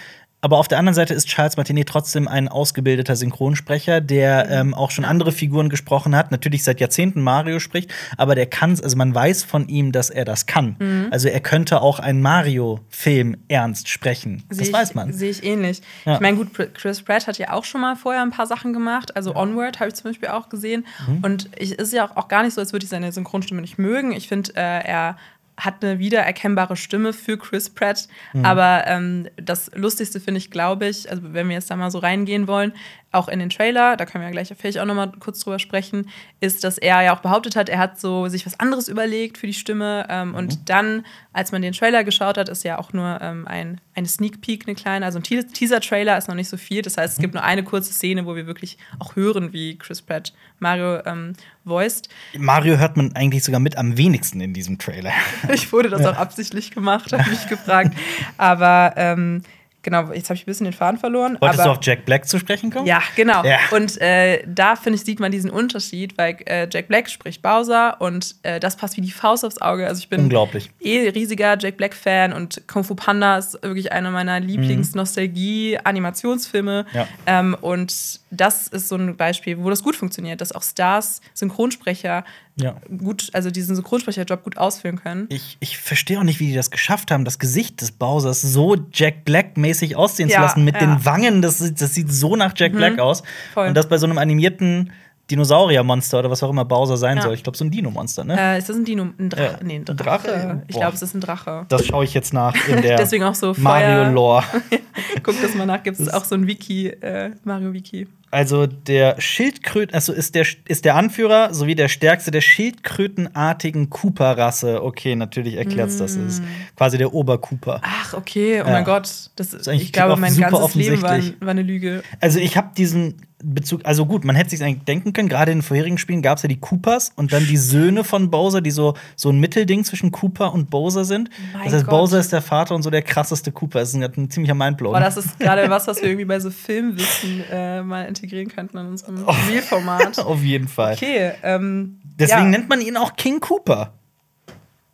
Aber auf der anderen Seite ist Charles Martinet trotzdem ein ausgebildeter Synchronsprecher, der mhm. ähm, auch schon andere Figuren gesprochen hat, natürlich seit Jahrzehnten Mario spricht, aber der kann, also man weiß von ihm, dass er das kann. Mhm. Also er könnte auch einen Mario-Film ernst sprechen. Seh das ich, weiß man. Sehe ich ähnlich. Ja. Ich meine, gut, Chris Pratt hat ja auch schon mal vorher ein paar Sachen gemacht. Also ja. Onward habe ich zum Beispiel auch gesehen. Mhm. Und es ist ja auch, auch, gar nicht so, als würde ich seine Synchronstimme nicht mögen. Ich finde, äh, er hat eine wiedererkennbare Stimme für Chris Pratt. Mhm. Aber ähm, das Lustigste finde ich, glaube ich, also wenn wir jetzt da mal so reingehen wollen, auch in den Trailer, da können wir ja gleich vielleicht auch noch mal kurz drüber sprechen, ist, dass er ja auch behauptet hat, er hat so sich was anderes überlegt für die Stimme. Ähm, mhm. Und dann, als man den Trailer geschaut hat, ist ja auch nur ähm, ein, eine Sneak Peek, eine kleine, also ein Teaser-Trailer ist noch nicht so viel. Das heißt, es gibt mhm. nur eine kurze Szene, wo wir wirklich auch hören, wie Chris Pratt Mario ähm, voiced. Mario hört man eigentlich sogar mit am wenigsten in diesem Trailer. ich wurde das ja. auch absichtlich gemacht, habe mich gefragt. Aber ähm, Genau, jetzt habe ich ein bisschen den Faden verloren. Wolltest aber, du auf Jack Black zu sprechen kommen? Ja, genau. Ja. Und äh, da, finde ich, sieht man diesen Unterschied, weil äh, Jack Black spricht Bowser und äh, das passt wie die Faust aufs Auge. Also ich bin Unglaublich. eh riesiger Jack Black-Fan und Kung Fu Panda ist wirklich einer meiner Lieblings-Nostalgie-Animationsfilme. Ja. Ähm, und das ist so ein Beispiel, wo das gut funktioniert, dass auch Stars, Synchronsprecher ja. gut, also diesen Synchronsprecherjob gut ausführen können. Ich, ich verstehe auch nicht, wie die das geschafft haben, das Gesicht des Bowsers so Jack Black-mäßig aussehen ja, zu lassen. Mit ja. den Wangen, das, das sieht so nach Jack mhm. Black aus. Voll. Und das bei so einem animierten Dinosauriermonster oder was auch immer Bowser sein ja. soll. Ich glaube, so ein Dino-Monster, ne? Äh, ist das ein Dino? Ein Drache? Ja. Nee, ein Drache. Drache? Ich glaube, es ist ein Drache. Das schaue ich jetzt nach in der Deswegen auch so Mario-Lore. Guck das mal nach, gibt es auch so ein Wiki, äh, Mario-Wiki. Also der Schildkröten, also ist der, ist der Anführer sowie der stärkste der schildkrötenartigen Cooper-Rasse. Okay, natürlich erklärt es, mm. das ist quasi der Obercooper. Ach, okay, oh ja. mein Gott. Das, ist ich glaube, mein ganzes Leben war, war eine Lüge. Also ich habe diesen Bezug, also gut, man hätte sich eigentlich denken können, gerade in den vorherigen Spielen gab es ja die Coopers und dann die Söhne von Bowser, die so, so ein Mittelding zwischen Cooper und Bowser sind. Mein das heißt, Gott. Bowser ist der Vater und so der krasseste Cooper. Das ist ein, ein ziemlicher Mindblow. Boah, das ist gerade was, was wir irgendwie bei so Filmwissen äh, mal integrieren könnten in unserem oh. Spielformat. Auf jeden Fall. Okay. Ähm, Deswegen ja. nennt man ihn auch King Cooper.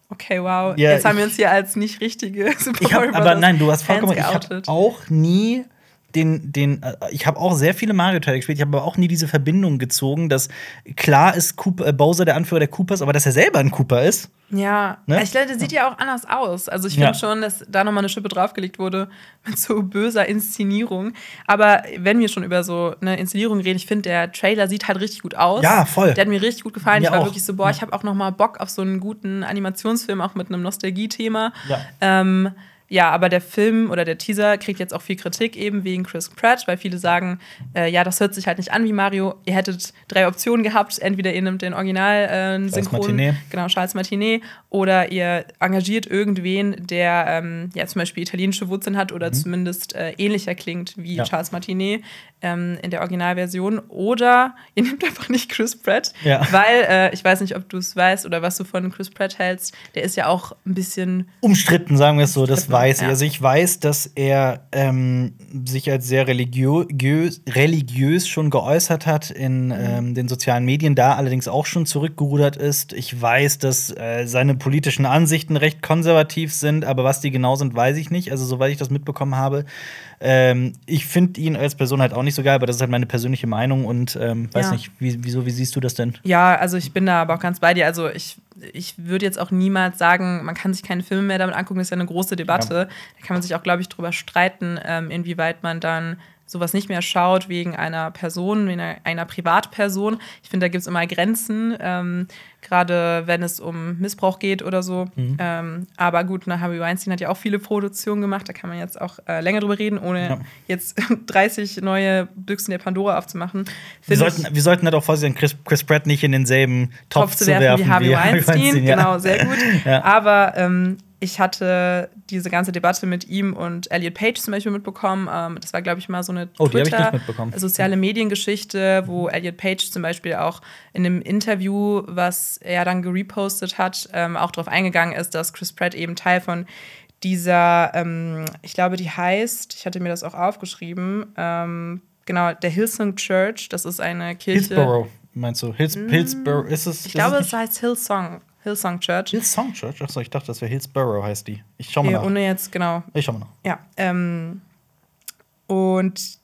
Okay, wow. Ja, Jetzt haben wir uns hier als nicht richtige hab, Aber nein, du hast vollkommen. Ich habe auch nie den, den, äh, ich habe auch sehr viele Mario-Teile gespielt, ich habe aber auch nie diese Verbindung gezogen, dass klar ist Cooper, äh, Bowser der Anführer der Coopers, aber dass er selber ein Cooper ist. Ja, ne? ich glaube, der sieht ja auch anders aus. Also ich finde ja. schon, dass da nochmal eine Schippe draufgelegt wurde mit so böser Inszenierung. Aber wenn wir schon über so eine Inszenierung reden, ich finde, der Trailer sieht halt richtig gut aus. Ja, voll. Der hat mir richtig gut gefallen. Mir ich war auch. wirklich so, boah, ich habe auch nochmal Bock auf so einen guten Animationsfilm, auch mit einem Nostalgie-Thema. Ja. Ähm, ja, aber der Film oder der Teaser kriegt jetzt auch viel Kritik eben wegen Chris Pratt, weil viele sagen, äh, ja, das hört sich halt nicht an wie Mario. Ihr hättet drei Optionen gehabt, entweder ihr nehmt den Original äh, Synchron, genau Charles Martinet, oder ihr engagiert irgendwen, der ähm, ja zum Beispiel italienische Wurzeln hat oder mhm. zumindest äh, ähnlicher klingt wie ja. Charles Martinet ähm, in der Originalversion, oder ihr nehmt einfach nicht Chris Pratt, ja. weil äh, ich weiß nicht, ob du es weißt oder was du von Chris Pratt hältst. Der ist ja auch ein bisschen umstritten, sagen wir es so. Das war weiß ich. Ja. Also ich weiß, dass er ähm, sich als sehr religiös, religiös schon geäußert hat in mhm. ähm, den sozialen Medien, da allerdings auch schon zurückgerudert ist. Ich weiß, dass äh, seine politischen Ansichten recht konservativ sind, aber was die genau sind, weiß ich nicht. Also soweit ich das mitbekommen habe. Ähm, ich finde ihn als Person halt auch nicht so geil, aber das ist halt meine persönliche Meinung und ähm, weiß ja. nicht, wie, wieso, wie siehst du das denn? Ja, also ich bin da aber auch ganz bei dir. Also ich ich würde jetzt auch niemals sagen, man kann sich keine Filme mehr damit angucken, das ist ja eine große Debatte. Ja. Da kann man sich auch, glaube ich, drüber streiten, ähm, inwieweit man dann sowas nicht mehr schaut wegen einer Person, wegen einer, einer Privatperson. Ich finde, da gibt es immer Grenzen, ähm, gerade wenn es um Missbrauch geht oder so. Mhm. Ähm, aber gut, na, Harvey Weinstein hat ja auch viele Produktionen gemacht, da kann man jetzt auch äh, länger drüber reden, ohne ja. jetzt 30 neue Büchsen der Pandora aufzumachen. Wir sollten, wir sollten halt auch vorsichtig Chris, Chris Pratt nicht in denselben Topf, Topf zu werfen, werfen wie Harvey Weinstein. Weinstein ja. Genau, sehr gut. ja. Aber ähm, ich hatte diese ganze Debatte mit ihm und Elliot Page zum Beispiel mitbekommen. Ähm, das war, glaube ich, mal so eine oh, soziale Mediengeschichte, wo Elliot Page zum Beispiel auch in einem Interview, was er dann gerepostet hat, ähm, auch darauf eingegangen ist, dass Chris Pratt eben Teil von dieser, ähm, ich glaube, die heißt, ich hatte mir das auch aufgeschrieben, genau, der Hillsong Church. Das ist eine Kirche. Hillsborough, meinst du? Hills, Hillsborough, ist es? Ich glaube, es, es heißt Hillsong. Hillsong Church. Hillsong Church? Achso, ich dachte, das wäre Hillsborough heißt die. Ich schau mal ja, nach. Ohne jetzt, genau. Ich schau mal nach. Ja. Ähm, und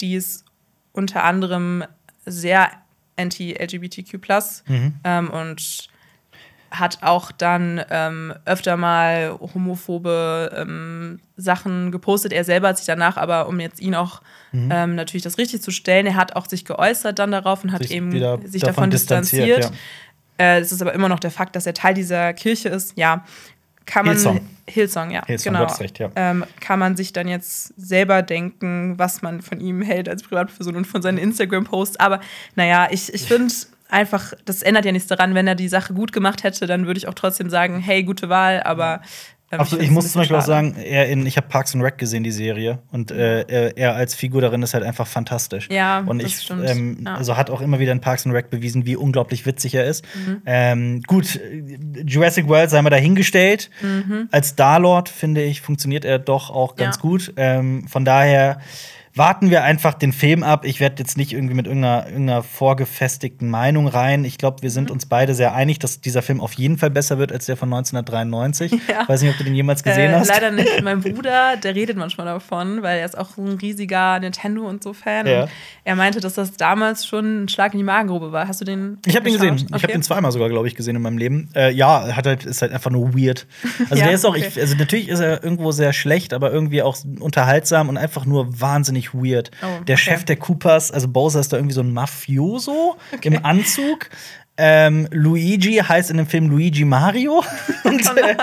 die ist unter anderem sehr anti-LGBTQ mhm. ähm, und hat auch dann ähm, öfter mal homophobe ähm, Sachen gepostet. Er selber hat sich danach, aber um jetzt ihn auch mhm. ähm, natürlich das richtig zu stellen, er hat auch sich geäußert dann darauf und hat sich eben sich davon, davon distanziert. distanziert. Äh, es ist aber immer noch der Fakt, dass er Teil dieser Kirche ist. Ja, kann man. Hillsong. Hillsong, ja. Hillsong, genau. Recht, ja. Ähm, kann man sich dann jetzt selber denken, was man von ihm hält als Privatperson und von seinen Instagram-Posts. Aber naja, ich, ich finde einfach, das ändert ja nichts daran. Wenn er die Sache gut gemacht hätte, dann würde ich auch trotzdem sagen, hey, gute Wahl. Aber also ich muss zum Beispiel schade. auch sagen, er in, ich habe Parks and Rec gesehen, die Serie, und äh, er, als Figur darin ist halt einfach fantastisch. Ja, und ich, stimmt. Ähm, ja. also hat auch immer wieder in Parks and Rec bewiesen, wie unglaublich witzig er ist. Mhm. Ähm, gut, Jurassic World sei mal dahingestellt. Mhm. Als Star-Lord, finde ich, funktioniert er doch auch ganz ja. gut. Ähm, von daher warten wir einfach den Film ab. Ich werde jetzt nicht irgendwie mit irgendeiner, irgendeiner vorgefestigten Meinung rein. Ich glaube, wir sind mhm. uns beide sehr einig, dass dieser Film auf jeden Fall besser wird als der von 1993. Ja. Weiß nicht, ob du den jemals gesehen äh, hast. Leider nicht. Mein Bruder, der redet manchmal davon, weil er ist auch ein riesiger Nintendo und so Fan. Ja. Und er meinte, dass das damals schon ein Schlag in die Magengrube war. Hast du den? Ich habe den gesehen. Okay. Ich habe den zweimal sogar, glaube ich, gesehen in meinem Leben. Äh, ja, hat halt, ist halt einfach nur weird. Also ja, der ist auch, okay. ich, also natürlich ist er irgendwo sehr schlecht, aber irgendwie auch unterhaltsam und einfach nur wahnsinnig ziemlich weird. Oh, der Chef der Coopers, also Bowser ist da irgendwie so ein Mafioso okay. im Anzug. Ähm, Luigi heißt in dem Film Luigi Mario. und, oh äh,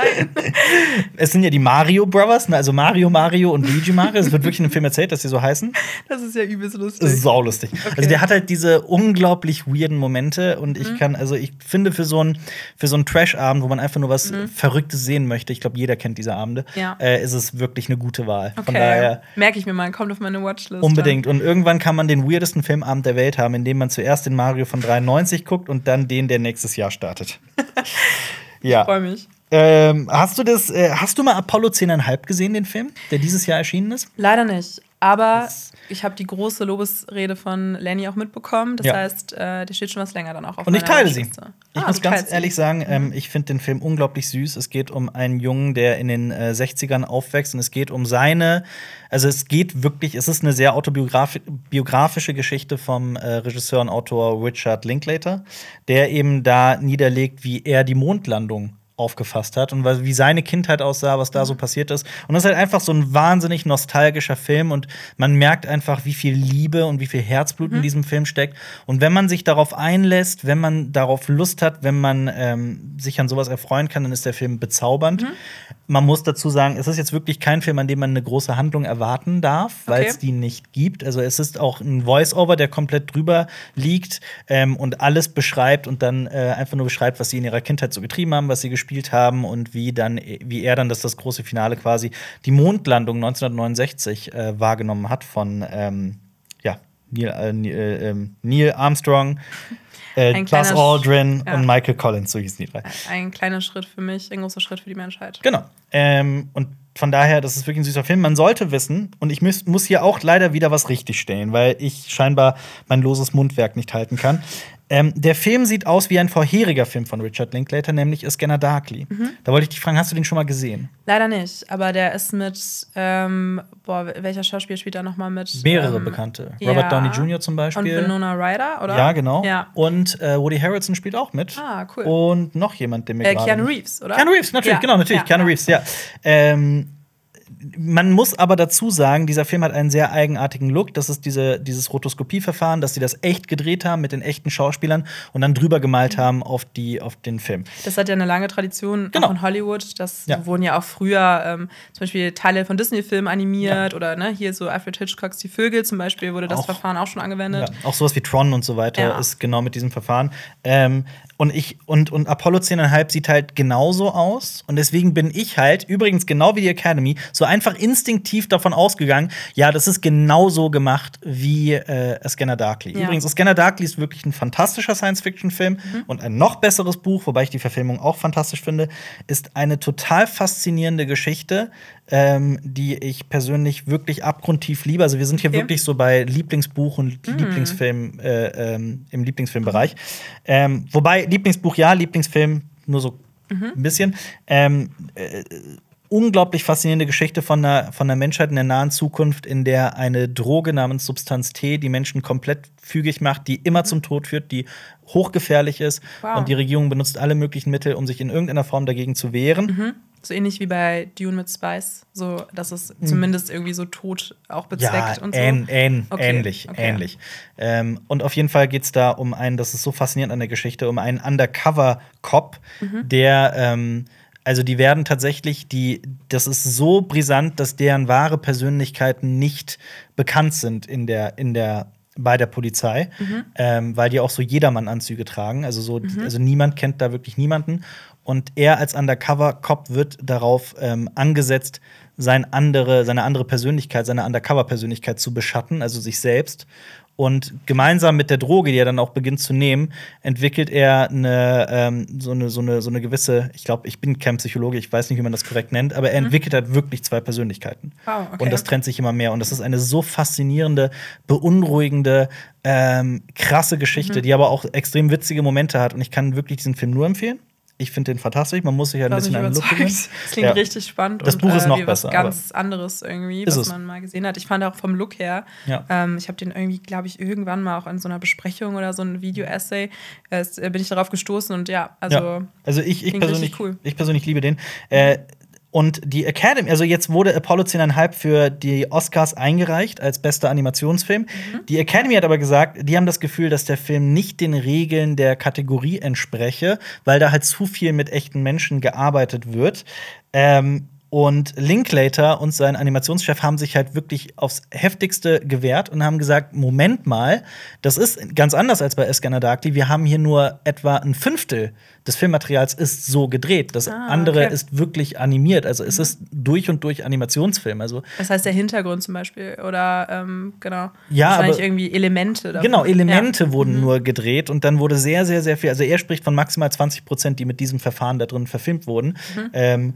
es sind ja die Mario Brothers, ne? also Mario Mario und Luigi Mario. Es wird wirklich in dem Film erzählt, dass sie so heißen. Das ist ja übelst lustig. Das ist saulustig. Okay. Also der hat halt diese unglaublich weirden Momente und ich mhm. kann, also ich finde für so einen für so einen Trash-Abend, wo man einfach nur was mhm. Verrücktes sehen möchte, ich glaube, jeder kennt diese Abende, ja. äh, ist es wirklich eine gute Wahl. Okay. Von daher merke ich mir mal, kommt auf meine Watchlist. Unbedingt. Und irgendwann kann man den weirdesten Filmabend der Welt haben, indem man zuerst den Mario von 93 guckt und dann den, der nächstes Jahr startet. ja. Ich freue mich. Ähm, hast du das, äh, hast du mal Apollo 10,5 gesehen, den Film, der dieses Jahr erschienen ist? Leider nicht. Aber das ich habe die große Lobesrede von Lenny auch mitbekommen. Das ja. heißt, äh, der steht schon was länger dann auch auf Und ich teile sie. Ich ah, muss ganz ehrlich sie. sagen, ähm, mhm. ich finde den Film unglaublich süß. Es geht um einen Jungen, der in den äh, 60ern aufwächst und es geht um seine, also es geht wirklich, es ist eine sehr autobiografische Geschichte vom äh, Regisseur und Autor Richard Linklater, der eben da niederlegt, wie er die Mondlandung aufgefasst hat und wie seine Kindheit aussah, was da so passiert ist. Und das ist halt einfach so ein wahnsinnig nostalgischer Film und man merkt einfach, wie viel Liebe und wie viel Herzblut mhm. in diesem Film steckt. Und wenn man sich darauf einlässt, wenn man darauf Lust hat, wenn man ähm, sich an sowas erfreuen kann, dann ist der Film bezaubernd. Mhm. Man muss dazu sagen, es ist jetzt wirklich kein Film, an dem man eine große Handlung erwarten darf, weil es die nicht gibt. Also es ist auch ein Voice-Over, der komplett drüber liegt ähm, und alles beschreibt und dann äh, einfach nur beschreibt, was sie in ihrer Kindheit so getrieben haben, was sie gespielt haben und wie dann, wie er dann das, das große Finale quasi die Mondlandung 1969 äh, wahrgenommen hat von ähm, ja, Neil, äh, äh, ähm, Neil Armstrong. Äh, Buzz Aldrin ja. und Michael Collins, so hießen die drei. Ein kleiner Schritt für mich, ein großer Schritt für die Menschheit. Genau. Ähm, und von daher, das ist wirklich ein süßer Film. Man sollte wissen, und ich muss, muss hier auch leider wieder was richtigstellen, weil ich scheinbar mein loses Mundwerk nicht halten kann. Ähm, der Film sieht aus wie ein vorheriger Film von Richard Linklater, nämlich Scanner Darkly. Mhm. Da wollte ich dich fragen, hast du den schon mal gesehen? Leider nicht, aber der ist mit, ähm, boah, welcher Schauspieler spielt da nochmal mit? Mehrere ähm, Bekannte. Robert ja. Downey Jr. zum Beispiel. Und Winona Ryder, oder? Ja, genau. Ja. Und äh, Woody Harrelson spielt auch mit. Ah, cool. Und noch jemand, der mir äh, Keanu Reeves, oder? Keanu Reeves, natürlich, ja. genau, natürlich. Keanu Reeves, ja. Man muss aber dazu sagen, dieser Film hat einen sehr eigenartigen Look. Das ist diese, dieses Rotoskopieverfahren, dass sie das echt gedreht haben mit den echten Schauspielern und dann drüber gemalt haben auf, die, auf den Film. Das hat ja eine lange Tradition genau. auch in Hollywood. Das ja. wurden ja auch früher ähm, zum Beispiel Teile von Disney-Filmen animiert ja. oder ne, hier so Alfred Hitchcocks Die Vögel zum Beispiel wurde das auch, Verfahren auch schon angewendet. Ja. Auch sowas wie Tron und so weiter ist genau mit diesem Verfahren. Ähm, und ich und, und Apollo 10,5 sieht halt genauso aus. Und deswegen bin ich halt, übrigens genau wie die Academy, so einfach instinktiv davon ausgegangen, ja, das ist genauso gemacht wie äh, A Scanner Darkly. Ja. Übrigens, A Scanner Darkly ist wirklich ein fantastischer Science-Fiction-Film mhm. und ein noch besseres Buch, wobei ich die Verfilmung auch fantastisch finde, ist eine total faszinierende Geschichte, ähm, die ich persönlich wirklich abgrundtief liebe. Also wir sind hier okay. wirklich so bei Lieblingsbuch und mhm. Lieblingsfilm äh, ähm, im Lieblingsfilmbereich. Ähm, wobei Lieblingsbuch ja, Lieblingsfilm nur so mhm. ein bisschen. Ähm, äh, unglaublich faszinierende Geschichte von der, von der Menschheit in der nahen Zukunft, in der eine Droge namens Substanz T die Menschen komplett fügig macht, die immer zum Tod führt, die hochgefährlich ist. Wow. Und die Regierung benutzt alle möglichen Mittel, um sich in irgendeiner Form dagegen zu wehren. Mhm. So ähnlich wie bei Dune mit Spice, so dass es mhm. zumindest irgendwie so tot auch bezweckt ja, und so. Ähn, ähn, okay. Ähnlich, okay. ähnlich. Ähm, und auf jeden Fall geht es da um einen, das ist so faszinierend an der Geschichte, um einen Undercover-Cop, mhm. der ähm, also die werden tatsächlich, die, das ist so brisant, dass deren wahre Persönlichkeiten nicht bekannt sind in der, in der bei der Polizei, mhm. ähm, weil die auch so Jedermann-Anzüge tragen. Also so, mhm. also niemand kennt da wirklich niemanden. Und er als Undercover-Cop wird darauf ähm, angesetzt, sein andere, seine andere Persönlichkeit, seine Undercover-Persönlichkeit zu beschatten, also sich selbst. Und gemeinsam mit der Droge, die er dann auch beginnt zu nehmen, entwickelt er eine, ähm, so, eine, so, eine, so eine gewisse, ich glaube, ich bin kein Psychologe, ich weiß nicht, wie man das korrekt nennt, aber er mhm. entwickelt halt wirklich zwei Persönlichkeiten. Oh, okay. Und das trennt sich immer mehr. Und das ist eine so faszinierende, beunruhigende, ähm, krasse Geschichte, mhm. die aber auch extrem witzige Momente hat. Und ich kann wirklich diesen Film nur empfehlen. Ich finde den fantastisch. Man muss sich ja ein bisschen an den Look gewöhnen. Das klingt ja. richtig spannend. Das Buch ist äh, noch äh, was besser. ganz anderes irgendwie, was man mal gesehen hat. Ich fand auch vom Look her. Ja. Ähm, ich habe den irgendwie, glaube ich, irgendwann mal auch in so einer Besprechung oder so ein Video-Essay äh, bin ich darauf gestoßen und ja, also. Ja. Also ich, ich persönlich, cool. ich persönlich liebe den. Äh, und die Academy, also jetzt wurde Apollo 10,5 für die Oscars eingereicht als bester Animationsfilm. Mhm. Die Academy hat aber gesagt, die haben das Gefühl, dass der Film nicht den Regeln der Kategorie entspreche, weil da halt zu viel mit echten Menschen gearbeitet wird. Ähm, Und Linklater und sein Animationschef haben sich halt wirklich aufs heftigste gewehrt und haben gesagt: Moment mal, das ist ganz anders als bei Escanner Darkly. Wir haben hier nur etwa ein Fünftel des Filmmaterials ist so gedreht. Das ah, andere okay. ist wirklich animiert. Also es ist durch und durch Animationsfilm. Also das heißt der Hintergrund zum Beispiel oder ähm, genau. Ja, wahrscheinlich aber, irgendwie Elemente. Davon. Genau, Elemente ja. wurden mhm. nur gedreht und dann wurde sehr, sehr, sehr viel. Also er spricht von maximal 20 Prozent, die mit diesem Verfahren da drin verfilmt wurden. Mhm. Ähm,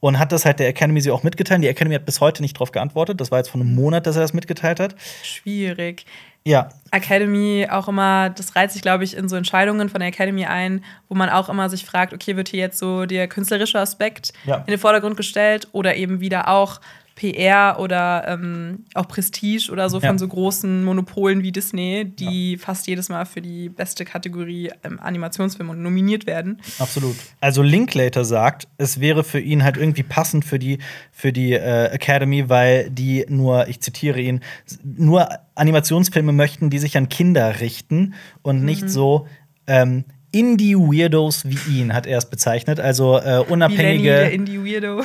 und hat das halt der Academy sie auch mitgeteilt. Die Academy hat bis heute nicht darauf geantwortet. Das war jetzt vor einem Monat, dass er das mitgeteilt hat. Schwierig. Ja. Academy auch immer, das reiht sich, glaube ich, in so Entscheidungen von der Academy ein, wo man auch immer sich fragt, okay, wird hier jetzt so der künstlerische Aspekt ja. in den Vordergrund gestellt oder eben wieder auch PR oder ähm, auch Prestige oder so ja. von so großen Monopolen wie Disney, die ja. fast jedes Mal für die beste Kategorie ähm, Animationsfilme nominiert werden. Absolut. Also Linklater sagt, es wäre für ihn halt irgendwie passend für die, für die äh, Academy, weil die nur, ich zitiere ihn, nur Animationsfilme möchten, die sich an Kinder richten und mhm. nicht so ähm, Indie-Weirdos wie ihn, hat er es bezeichnet. Also äh, unabhängige. Indie-Weirdo.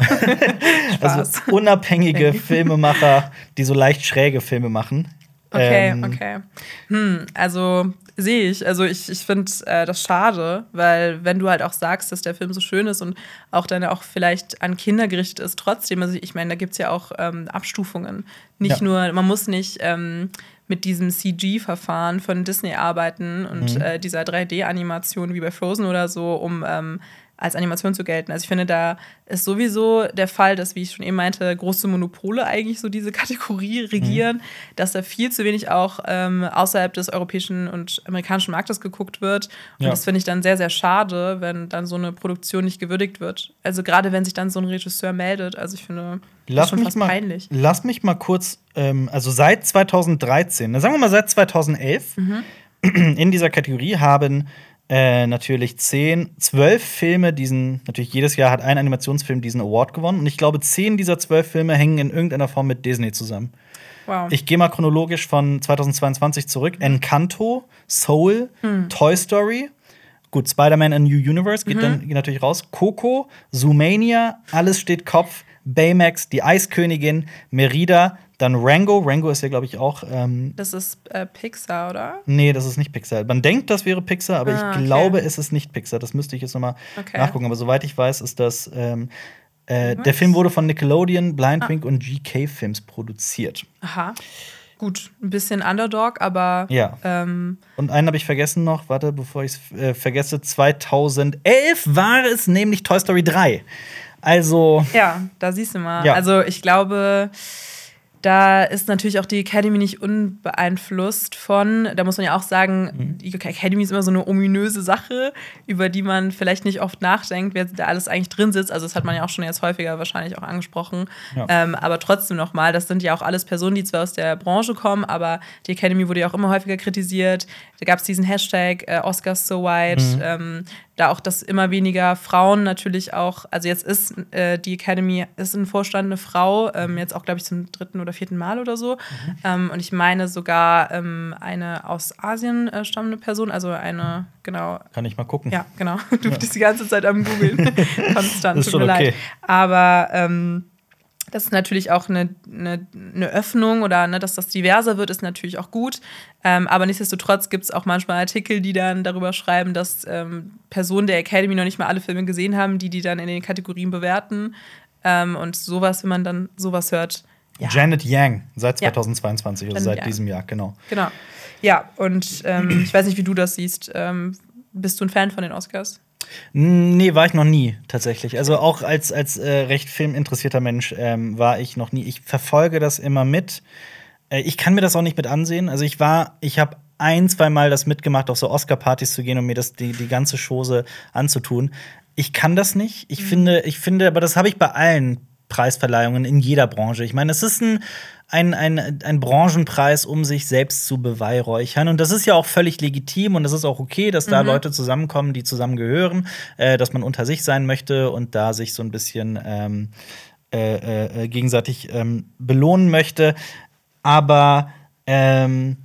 also unabhängige Filmemacher, die so leicht schräge Filme machen. Okay, ähm, okay. Hm, also sehe ich. Also ich, ich finde äh, das schade, weil wenn du halt auch sagst, dass der Film so schön ist und auch dann auch vielleicht an Kinder gerichtet ist, trotzdem, also ich meine, da gibt es ja auch ähm, Abstufungen. Nicht ja. nur, man muss nicht ähm, mit diesem CG-Verfahren von Disney arbeiten und mhm. äh, dieser 3D-Animation wie bei Frozen oder so, um ähm, als Animation zu gelten. Also ich finde, da ist sowieso der Fall, dass, wie ich schon eben meinte, große Monopole eigentlich so diese Kategorie regieren, mhm. dass da viel zu wenig auch ähm, außerhalb des europäischen und amerikanischen Marktes geguckt wird. Und ja. das finde ich dann sehr, sehr schade, wenn dann so eine Produktion nicht gewürdigt wird. Also gerade wenn sich dann so ein Regisseur meldet. Also ich finde, lass das ist schon fast mal, peinlich. Lass mich mal kurz, ähm, also seit 2013, sagen wir mal seit 2011, mhm. in dieser Kategorie haben äh, natürlich zehn, zwölf Filme diesen, natürlich jedes Jahr hat ein Animationsfilm diesen Award gewonnen. Und ich glaube, zehn dieser zwölf Filme hängen in irgendeiner Form mit Disney zusammen. Wow. Ich gehe mal chronologisch von 2022 zurück. Encanto, Soul, hm. Toy Story. Gut, Spider-Man A New Universe geht mhm. dann geht natürlich raus. Coco, Zoomania, Alles steht Kopf, Baymax, Die Eiskönigin, Merida, dann Rango. Rango ist ja, glaube ich, auch. Ähm das ist äh, Pixar, oder? Nee, das ist nicht Pixar. Man denkt, das wäre Pixar, aber ah, ich okay. glaube, es ist nicht Pixar. Das müsste ich jetzt nochmal okay. nachgucken. Aber soweit ich weiß, ist das. Ähm, äh, der Film wurde von Nickelodeon, Blindwing ah. und GK Films produziert. Aha. Gut, ein bisschen Underdog, aber. Ja. Ähm und einen habe ich vergessen noch, warte, bevor ich es äh, vergesse. 2011 war es nämlich Toy Story 3. Also. Ja, da siehst du mal. Ja. Also, ich glaube da ist natürlich auch die Academy nicht unbeeinflusst von, da muss man ja auch sagen, mhm. die Academy ist immer so eine ominöse Sache, über die man vielleicht nicht oft nachdenkt, wer da alles eigentlich drin sitzt. Also das hat man ja auch schon jetzt häufiger wahrscheinlich auch angesprochen. Ja. Ähm, aber trotzdem nochmal, das sind ja auch alles Personen, die zwar aus der Branche kommen, aber die Academy wurde ja auch immer häufiger kritisiert. Da gab es diesen Hashtag äh, Oscars so white. Mhm. Ähm, da auch, dass immer weniger Frauen natürlich auch, also jetzt ist äh, die Academy, ist ein Vorstand eine Frau, ähm, jetzt auch, glaube ich, zum dritten oder vierten Mal oder so. Mhm. Ähm, und ich meine sogar ähm, eine aus Asien äh, stammende Person, also eine, genau. Kann ich mal gucken. Ja, genau. Du ja. bist die ganze Zeit am Googeln. Konstant, ist tut mir okay. leid. Aber ähm, das ist natürlich auch eine, eine, eine Öffnung oder ne, dass das diverser wird, ist natürlich auch gut. Ähm, aber nichtsdestotrotz gibt es auch manchmal Artikel, die dann darüber schreiben, dass ähm, Personen der Academy noch nicht mal alle Filme gesehen haben, die die dann in den Kategorien bewerten. Ähm, und sowas, wenn man dann sowas hört. Ja. Janet Yang, seit 2022, ja. also seit Yang. diesem Jahr, genau. Genau. Ja, und ähm, ich weiß nicht, wie du das siehst. Ähm, bist du ein Fan von den Oscars? Nee, war ich noch nie tatsächlich. Also auch als, als äh, recht filminteressierter Mensch ähm, war ich noch nie. Ich verfolge das immer mit. Äh, ich kann mir das auch nicht mit ansehen. Also ich war, ich habe ein, zwei Mal das mitgemacht, auf so Oscar-Partys zu gehen und mir das, die, die ganze Chose anzutun. Ich kann das nicht. Ich mhm. finde, ich finde, aber das habe ich bei allen Preisverleihungen in jeder Branche. Ich meine, es ist ein, ein, ein, ein Branchenpreis, um sich selbst zu beweihräuchern. Und das ist ja auch völlig legitim und es ist auch okay, dass da mhm. Leute zusammenkommen, die zusammengehören, äh, dass man unter sich sein möchte und da sich so ein bisschen ähm, äh, äh, gegenseitig ähm, belohnen möchte. Aber ähm,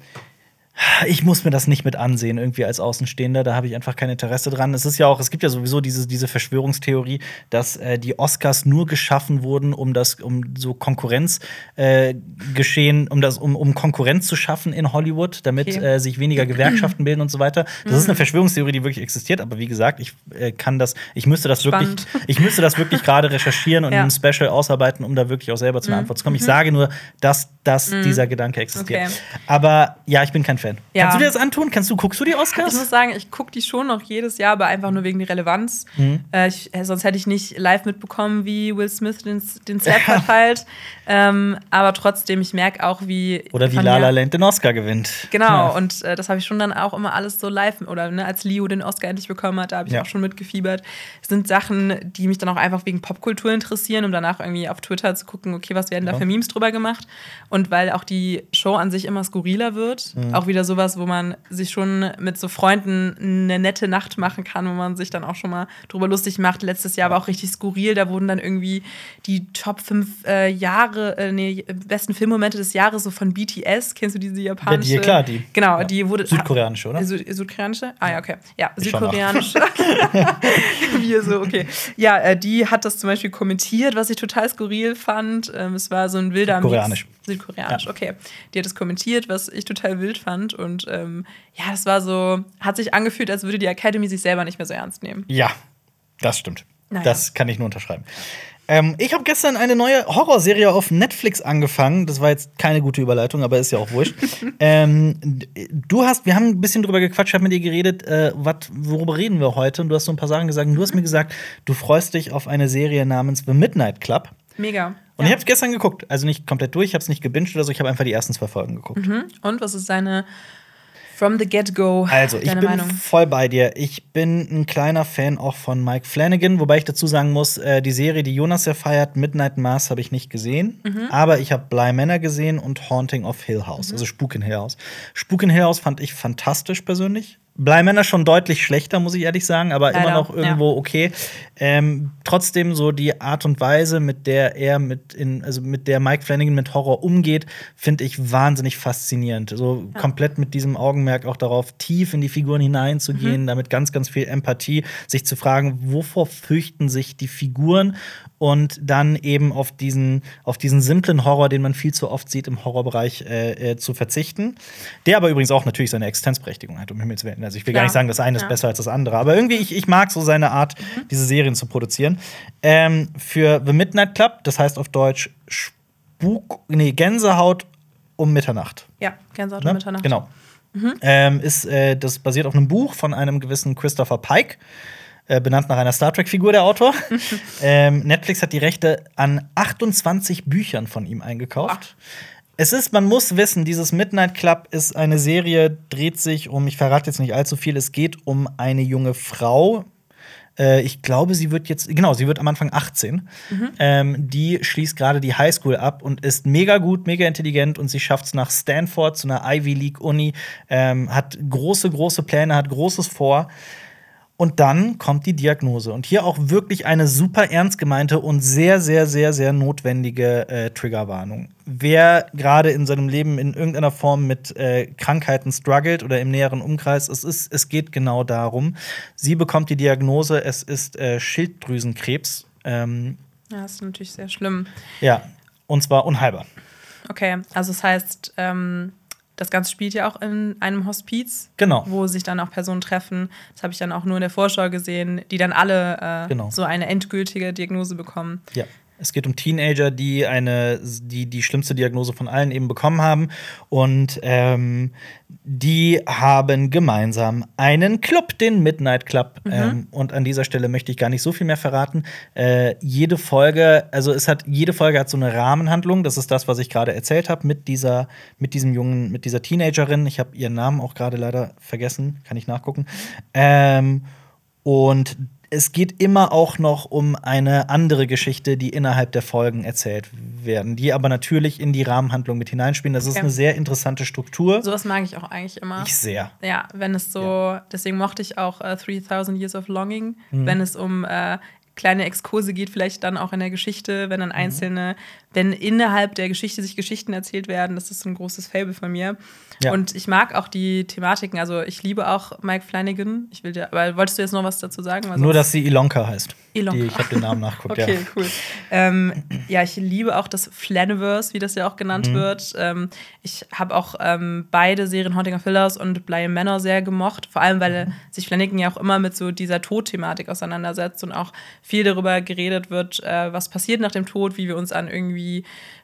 ich muss mir das nicht mit ansehen, irgendwie als Außenstehender. Da habe ich einfach kein Interesse dran. Es ist ja auch, es gibt ja sowieso diese, diese Verschwörungstheorie, dass äh, die Oscars nur geschaffen wurden, um das, um so Konkurrenz äh, geschehen, um das, um, um Konkurrenz zu schaffen in Hollywood, damit okay. äh, sich weniger Gewerkschaften bilden und so weiter. Das mhm. ist eine mhm. Verschwörungstheorie, die wirklich existiert, aber wie gesagt, ich äh, kann das, ich müsste das Spannend. wirklich, ich müsste das wirklich gerade recherchieren und ja. ein Special ausarbeiten, um da wirklich auch selber zu einer mhm. Antwort zu kommen. Ich mhm. sage nur, dass, dass mhm. dieser Gedanke existiert. Okay. Aber ja, ich bin kein Fan. Fan. Ja. Kannst du dir das antun? Kannst du, guckst du die Oscars? Ich muss sagen, ich gucke die schon noch jedes Jahr, aber einfach nur wegen der Relevanz. Mhm. Äh, ich, äh, sonst hätte ich nicht live mitbekommen, wie Will Smith den, den Set verteilt. ähm, aber trotzdem, ich merke auch, wie. Oder wie La La Land den Oscar gewinnt. Genau, ja. und äh, das habe ich schon dann auch immer alles so live. Oder ne, als Leo den Oscar endlich bekommen hat, da habe ich ja. auch schon mitgefiebert. Es sind Sachen, die mich dann auch einfach wegen Popkultur interessieren, um danach irgendwie auf Twitter zu gucken, okay, was werden da für Memes drüber gemacht. Und weil auch die Show an sich immer skurriler wird, mhm. auch wieder sowas, wo man sich schon mit so Freunden eine nette Nacht machen kann, wo man sich dann auch schon mal drüber lustig macht. Letztes Jahr war auch richtig skurril, da wurden dann irgendwie die Top 5 äh, Jahre, äh, nee, besten Filmmomente des Jahres so von BTS, kennst du diese japanische? Ja, die, klar, die. Genau, ja. die wurde südkoreanische, oder? Süd südkoreanische? Ah ja, okay. Ja, ich südkoreanische. Wir so, okay. Ja, äh, die hat das zum Beispiel kommentiert, was ich total skurril fand. Ähm, es war so ein wilder Südkoreanisch. Mix. Südkoreanisch, ja. okay. Die hat es kommentiert, was ich total wild fand und ähm, ja, das war so, hat sich angefühlt, als würde die Academy sich selber nicht mehr so ernst nehmen. Ja, das stimmt. Naja. Das kann ich nur unterschreiben. Ähm, ich habe gestern eine neue Horrorserie auf Netflix angefangen. Das war jetzt keine gute Überleitung, aber ist ja auch wurscht. ähm, du hast, wir haben ein bisschen drüber gequatscht, ich habe mit dir geredet, äh, wat, worüber reden wir heute? Und du hast so ein paar Sachen gesagt. Und du hast mir gesagt, du freust dich auf eine Serie namens The Midnight Club. Mega. Und ja. ich habe es gestern geguckt. Also nicht komplett durch, ich habe es nicht gebinged oder so, ich habe einfach die ersten zwei Folgen geguckt. Mhm. Und was ist deine From the get-go. Also, ich bin Meinung? voll bei dir. Ich bin ein kleiner Fan auch von Mike Flanagan, wobei ich dazu sagen muss, äh, die Serie, die Jonas ja feiert, Midnight Mass, habe ich nicht gesehen. Mhm. Aber ich habe Bly Manor gesehen und Haunting of Hill House, mhm. also Spuk in Hill House. Spuk in Hill House fand ich fantastisch persönlich. Bleimänner schon deutlich schlechter, muss ich ehrlich sagen, aber Leider, immer noch irgendwo ja. okay. Ähm, trotzdem so die Art und Weise, mit der er mit in, also mit der Mike Flanagan mit Horror umgeht, finde ich wahnsinnig faszinierend. So ja. komplett mit diesem Augenmerk auch darauf, tief in die Figuren hineinzugehen, mhm. damit ganz, ganz viel Empathie, sich zu fragen, wovor fürchten sich die Figuren und dann eben auf diesen, auf diesen simplen Horror, den man viel zu oft sieht im Horrorbereich, äh, äh, zu verzichten. Der aber übrigens auch natürlich seine Existenzberechtigung hat, um Himmels Willen. Also ich will ja. gar nicht sagen, das eine ja. ist besser als das andere, aber irgendwie, ich, ich mag so seine Art, mhm. diese Serien zu produzieren. Ähm, für The Midnight Club, das heißt auf Deutsch Spuk, nee, Gänsehaut um Mitternacht. Ja, Gänsehaut ne? um Mitternacht. Genau. Mhm. Ähm, ist, äh, das basiert auf einem Buch von einem gewissen Christopher Pike. Äh, benannt nach einer Star Trek-Figur, der Autor. ähm, Netflix hat die Rechte an 28 Büchern von ihm eingekauft. Ach. Es ist, man muss wissen, dieses Midnight Club ist eine Serie, dreht sich um, ich verrate jetzt nicht allzu viel, es geht um eine junge Frau. Äh, ich glaube, sie wird jetzt, genau, sie wird am Anfang 18. Mhm. Ähm, die schließt gerade die Highschool ab und ist mega gut, mega intelligent und sie schafft es nach Stanford zu einer Ivy League Uni, ähm, hat große, große Pläne, hat Großes vor. Und dann kommt die Diagnose. Und hier auch wirklich eine super ernst gemeinte und sehr, sehr, sehr, sehr notwendige äh, Triggerwarnung. Wer gerade in seinem Leben in irgendeiner Form mit äh, Krankheiten struggelt oder im näheren Umkreis, es, ist, es geht genau darum. Sie bekommt die Diagnose, es ist äh, Schilddrüsenkrebs. Ähm, ja, das ist natürlich sehr schlimm. Ja, und zwar unheilbar. Okay, also das heißt, ähm das Ganze spielt ja auch in einem Hospiz, genau. wo sich dann auch Personen treffen. Das habe ich dann auch nur in der Vorschau gesehen, die dann alle äh, genau. so eine endgültige Diagnose bekommen. Ja. Es geht um Teenager, die eine, die die schlimmste Diagnose von allen eben bekommen haben. Und ähm, die haben gemeinsam einen Club, den Midnight Club. Mhm. Ähm, und an dieser Stelle möchte ich gar nicht so viel mehr verraten. Äh, jede Folge, also es hat, jede Folge hat so eine Rahmenhandlung. Das ist das, was ich gerade erzählt habe mit dieser, mit diesem jungen, mit dieser Teenagerin. Ich habe ihren Namen auch gerade leider vergessen, kann ich nachgucken. Ähm, und es geht immer auch noch um eine andere Geschichte, die innerhalb der Folgen erzählt werden, die aber natürlich in die Rahmenhandlung mit hineinspielen. Das okay. ist eine sehr interessante Struktur. Sowas mag ich auch eigentlich immer. Ich sehr. Ja, wenn es so, ja. deswegen mochte ich auch uh, äh, 3000 Years of Longing, mhm. wenn es um äh, kleine Exkurse geht, vielleicht dann auch in der Geschichte, wenn dann mhm. einzelne. Wenn innerhalb der Geschichte sich Geschichten erzählt werden. Das ist ein großes Fable von mir. Ja. Und ich mag auch die Thematiken. Also ich liebe auch Mike Flanagan. Ich will dir, aber wolltest du jetzt noch was dazu sagen? Nur, dass sie Ilonka heißt. Ilonka. Die, ich habe den Namen nachgeguckt. okay, ja. cool. Ähm, ja, ich liebe auch das Flaniverse, wie das ja auch genannt mhm. wird. Ähm, ich habe auch ähm, beide Serien Haunting of House und Bly Manor sehr gemocht. Vor allem, weil mhm. sich Flanagan ja auch immer mit so dieser Todthematik auseinandersetzt und auch viel darüber geredet wird, äh, was passiert nach dem Tod, wie wir uns an irgendwie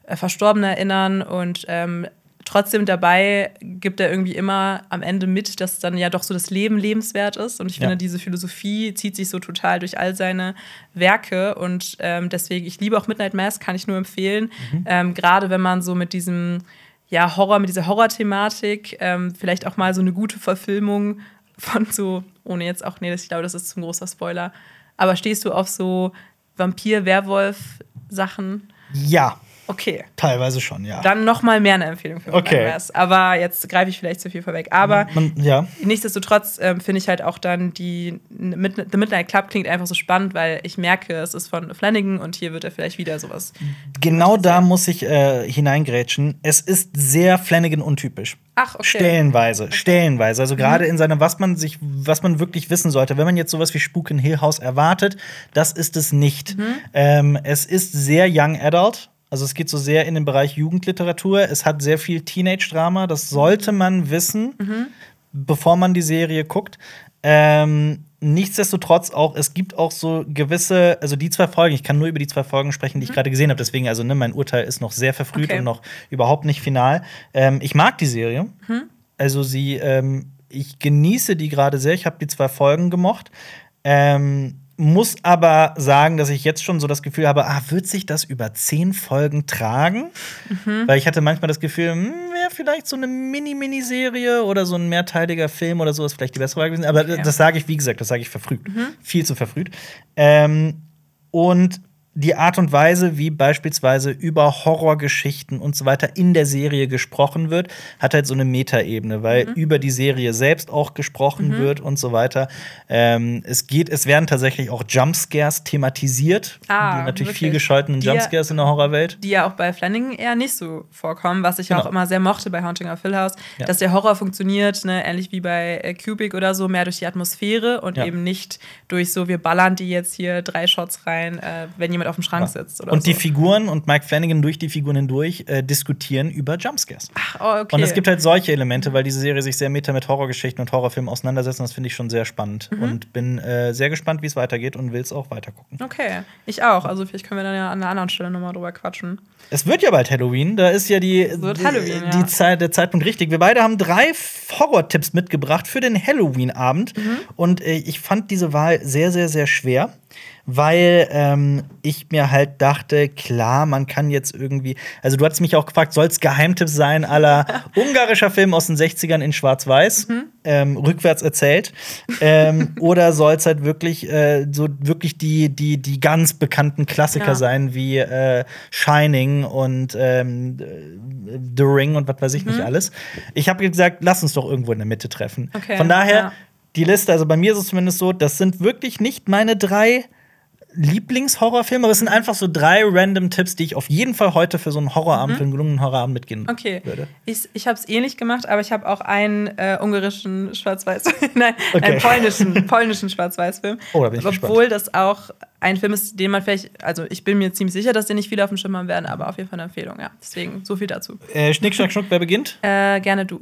äh, Verstorbene erinnern und ähm, trotzdem dabei gibt er irgendwie immer am Ende mit, dass dann ja doch so das Leben lebenswert ist. Und ich finde, ja. diese Philosophie zieht sich so total durch all seine Werke. Und ähm, deswegen, ich liebe auch Midnight Mass, kann ich nur empfehlen. Mhm. Ähm, Gerade wenn man so mit diesem ja, Horror, mit dieser Horror-Thematik, ähm, vielleicht auch mal so eine gute Verfilmung von so, ohne jetzt auch, nee, ich glaube, das ist zu ein großer Spoiler. Aber stehst du auf so Vampir-Werwolf-Sachen? Ja. Okay. Teilweise schon, ja. Dann noch mal mehr eine Empfehlung für okay. Nightmares. Aber jetzt greife ich vielleicht zu viel vorweg. Aber Man, ja. nichtsdestotrotz ähm, finde ich halt auch dann die The Midnight Club klingt einfach so spannend, weil ich merke, es ist von Flanagan und hier wird er vielleicht wieder sowas. Genau da muss ich äh, hineingrätschen. Es ist sehr Flanagan untypisch. Ach, okay. Stellenweise, okay. stellenweise. Also gerade mhm. in seinem, was man sich, was man wirklich wissen sollte, wenn man jetzt sowas wie Spuk in Hill House erwartet, das ist es nicht. Mhm. Ähm, es ist sehr Young Adult. Also es geht so sehr in den Bereich Jugendliteratur. Es hat sehr viel Teenage-Drama. Das sollte man wissen, mhm. bevor man die Serie guckt. Ähm, nichtsdestotrotz auch, es gibt auch so gewisse, also die zwei Folgen, ich kann nur über die zwei Folgen sprechen, die ich mhm. gerade gesehen habe, deswegen, also ne, mein Urteil ist noch sehr verfrüht okay. und noch überhaupt nicht final. Ähm, ich mag die Serie. Mhm. Also sie, ähm, ich genieße die gerade sehr. Ich habe die zwei Folgen gemocht. Ähm, muss aber sagen, dass ich jetzt schon so das Gefühl habe, ah, wird sich das über zehn Folgen tragen? Mhm. Weil ich hatte manchmal das Gefühl, hm, wäre vielleicht so eine Mini-Miniserie oder so ein mehrteiliger Film oder so ist vielleicht die bessere Wahl gewesen. Aber okay. das sage ich, wie gesagt, das sage ich verfrüht. Mhm. Viel zu verfrüht. Ähm, und die Art und Weise, wie beispielsweise über Horrorgeschichten und so weiter in der Serie gesprochen wird, hat halt so eine Metaebene, weil mhm. über die Serie selbst auch gesprochen mhm. wird und so weiter. Ähm, es geht, es werden tatsächlich auch Jumpscares thematisiert, ah, die natürlich wirklich? viel gescholtenen Jumpscares in der Horrorwelt. Die ja auch bei Flanagan eher nicht so vorkommen, was ich genau. auch immer sehr mochte bei Haunting of Hill House, ja. dass der Horror funktioniert, ne, ähnlich wie bei äh, Cubic oder so, mehr durch die Atmosphäre und ja. eben nicht durch so, wir ballern die jetzt hier drei Shots rein, äh, wenn jemand mit auf dem Schrank ja. sitzt. und so. die Figuren und Mike Flanagan durch die Figuren hindurch äh, diskutieren über Jumpscares. Ach, oh, okay. Und es gibt halt solche Elemente, weil diese Serie sich sehr meta mit Horrorgeschichten und Horrorfilmen auseinandersetzt. Und das finde ich schon sehr spannend. Mhm. Und bin äh, sehr gespannt, wie es weitergeht und will es auch weitergucken. Okay, ich auch. Also vielleicht können wir dann ja an einer anderen Stelle nochmal drüber quatschen. Es wird ja bald Halloween. Da ist ja die, die, Halloween, die ja. Zeit, der Zeitpunkt richtig. Wir beide haben drei Horror-Tipps mitgebracht für den Halloween-Abend. Mhm. Und äh, ich fand diese Wahl sehr, sehr, sehr schwer weil ähm, ich mir halt dachte, klar, man kann jetzt irgendwie, also du hattest mich auch gefragt, soll es Geheimtipps sein aller ungarischer Film aus den 60ern in Schwarz-Weiß, mhm. ähm, rückwärts erzählt, ähm, oder soll es halt wirklich äh, so wirklich die, die, die ganz bekannten Klassiker ja. sein wie äh, Shining und ähm, The Ring und was weiß ich mhm. nicht alles. Ich habe gesagt, lass uns doch irgendwo in der Mitte treffen. Okay, Von daher, ja. Die Liste, also bei mir ist es zumindest so, das sind wirklich nicht meine drei Lieblingshorrorfilm, aber es sind einfach so drei random Tipps, die ich auf jeden Fall heute für so einen Horrorabend, mhm. für einen gelungenen Horrorabend mitgehen okay. würde. Ich, ich habe es ähnlich gemacht, aber ich habe auch einen äh, ungarischen Schwarz-Weiß, nein, okay. einen polnischen, polnischen Schwarz-Weiß-Film. Oh, da bin ich Obwohl gespannt. das auch ein Film ist, den man vielleicht, also ich bin mir ziemlich sicher, dass den nicht viele auf dem Schirm haben werden, aber auf jeden Fall eine Empfehlung, ja. Deswegen so viel dazu. Äh, Schnick, Schnack, Schnuck, wer beginnt? Äh, gerne du.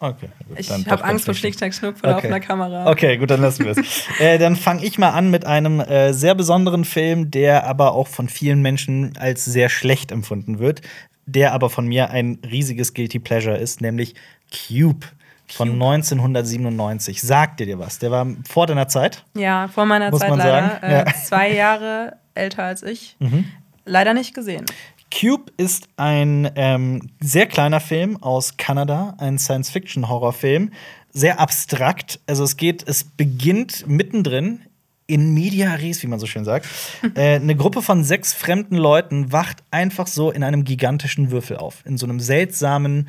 Okay. Gut, ich habe Angst vor Schnickschnack Schnuck vor okay. laufender Kamera. Okay, gut, dann lassen wir es. äh, dann fange ich mal an mit einem äh, sehr besonderen Film, der aber auch von vielen Menschen als sehr schlecht empfunden wird, der aber von mir ein riesiges Guilty Pleasure ist, nämlich Cube von 1997. Sagt dir dir was? Der war vor deiner Zeit? Ja, vor meiner Zeit leider. Sagen. Ja. Äh, zwei Jahre älter als ich. Mhm. Leider nicht gesehen. Cube ist ein ähm, sehr kleiner Film aus Kanada, ein Science-Fiction-Horrorfilm. Sehr abstrakt. Also es geht, es beginnt mittendrin in media res, wie man so schön sagt. äh, eine Gruppe von sechs fremden Leuten wacht einfach so in einem gigantischen Würfel auf. In so einem seltsamen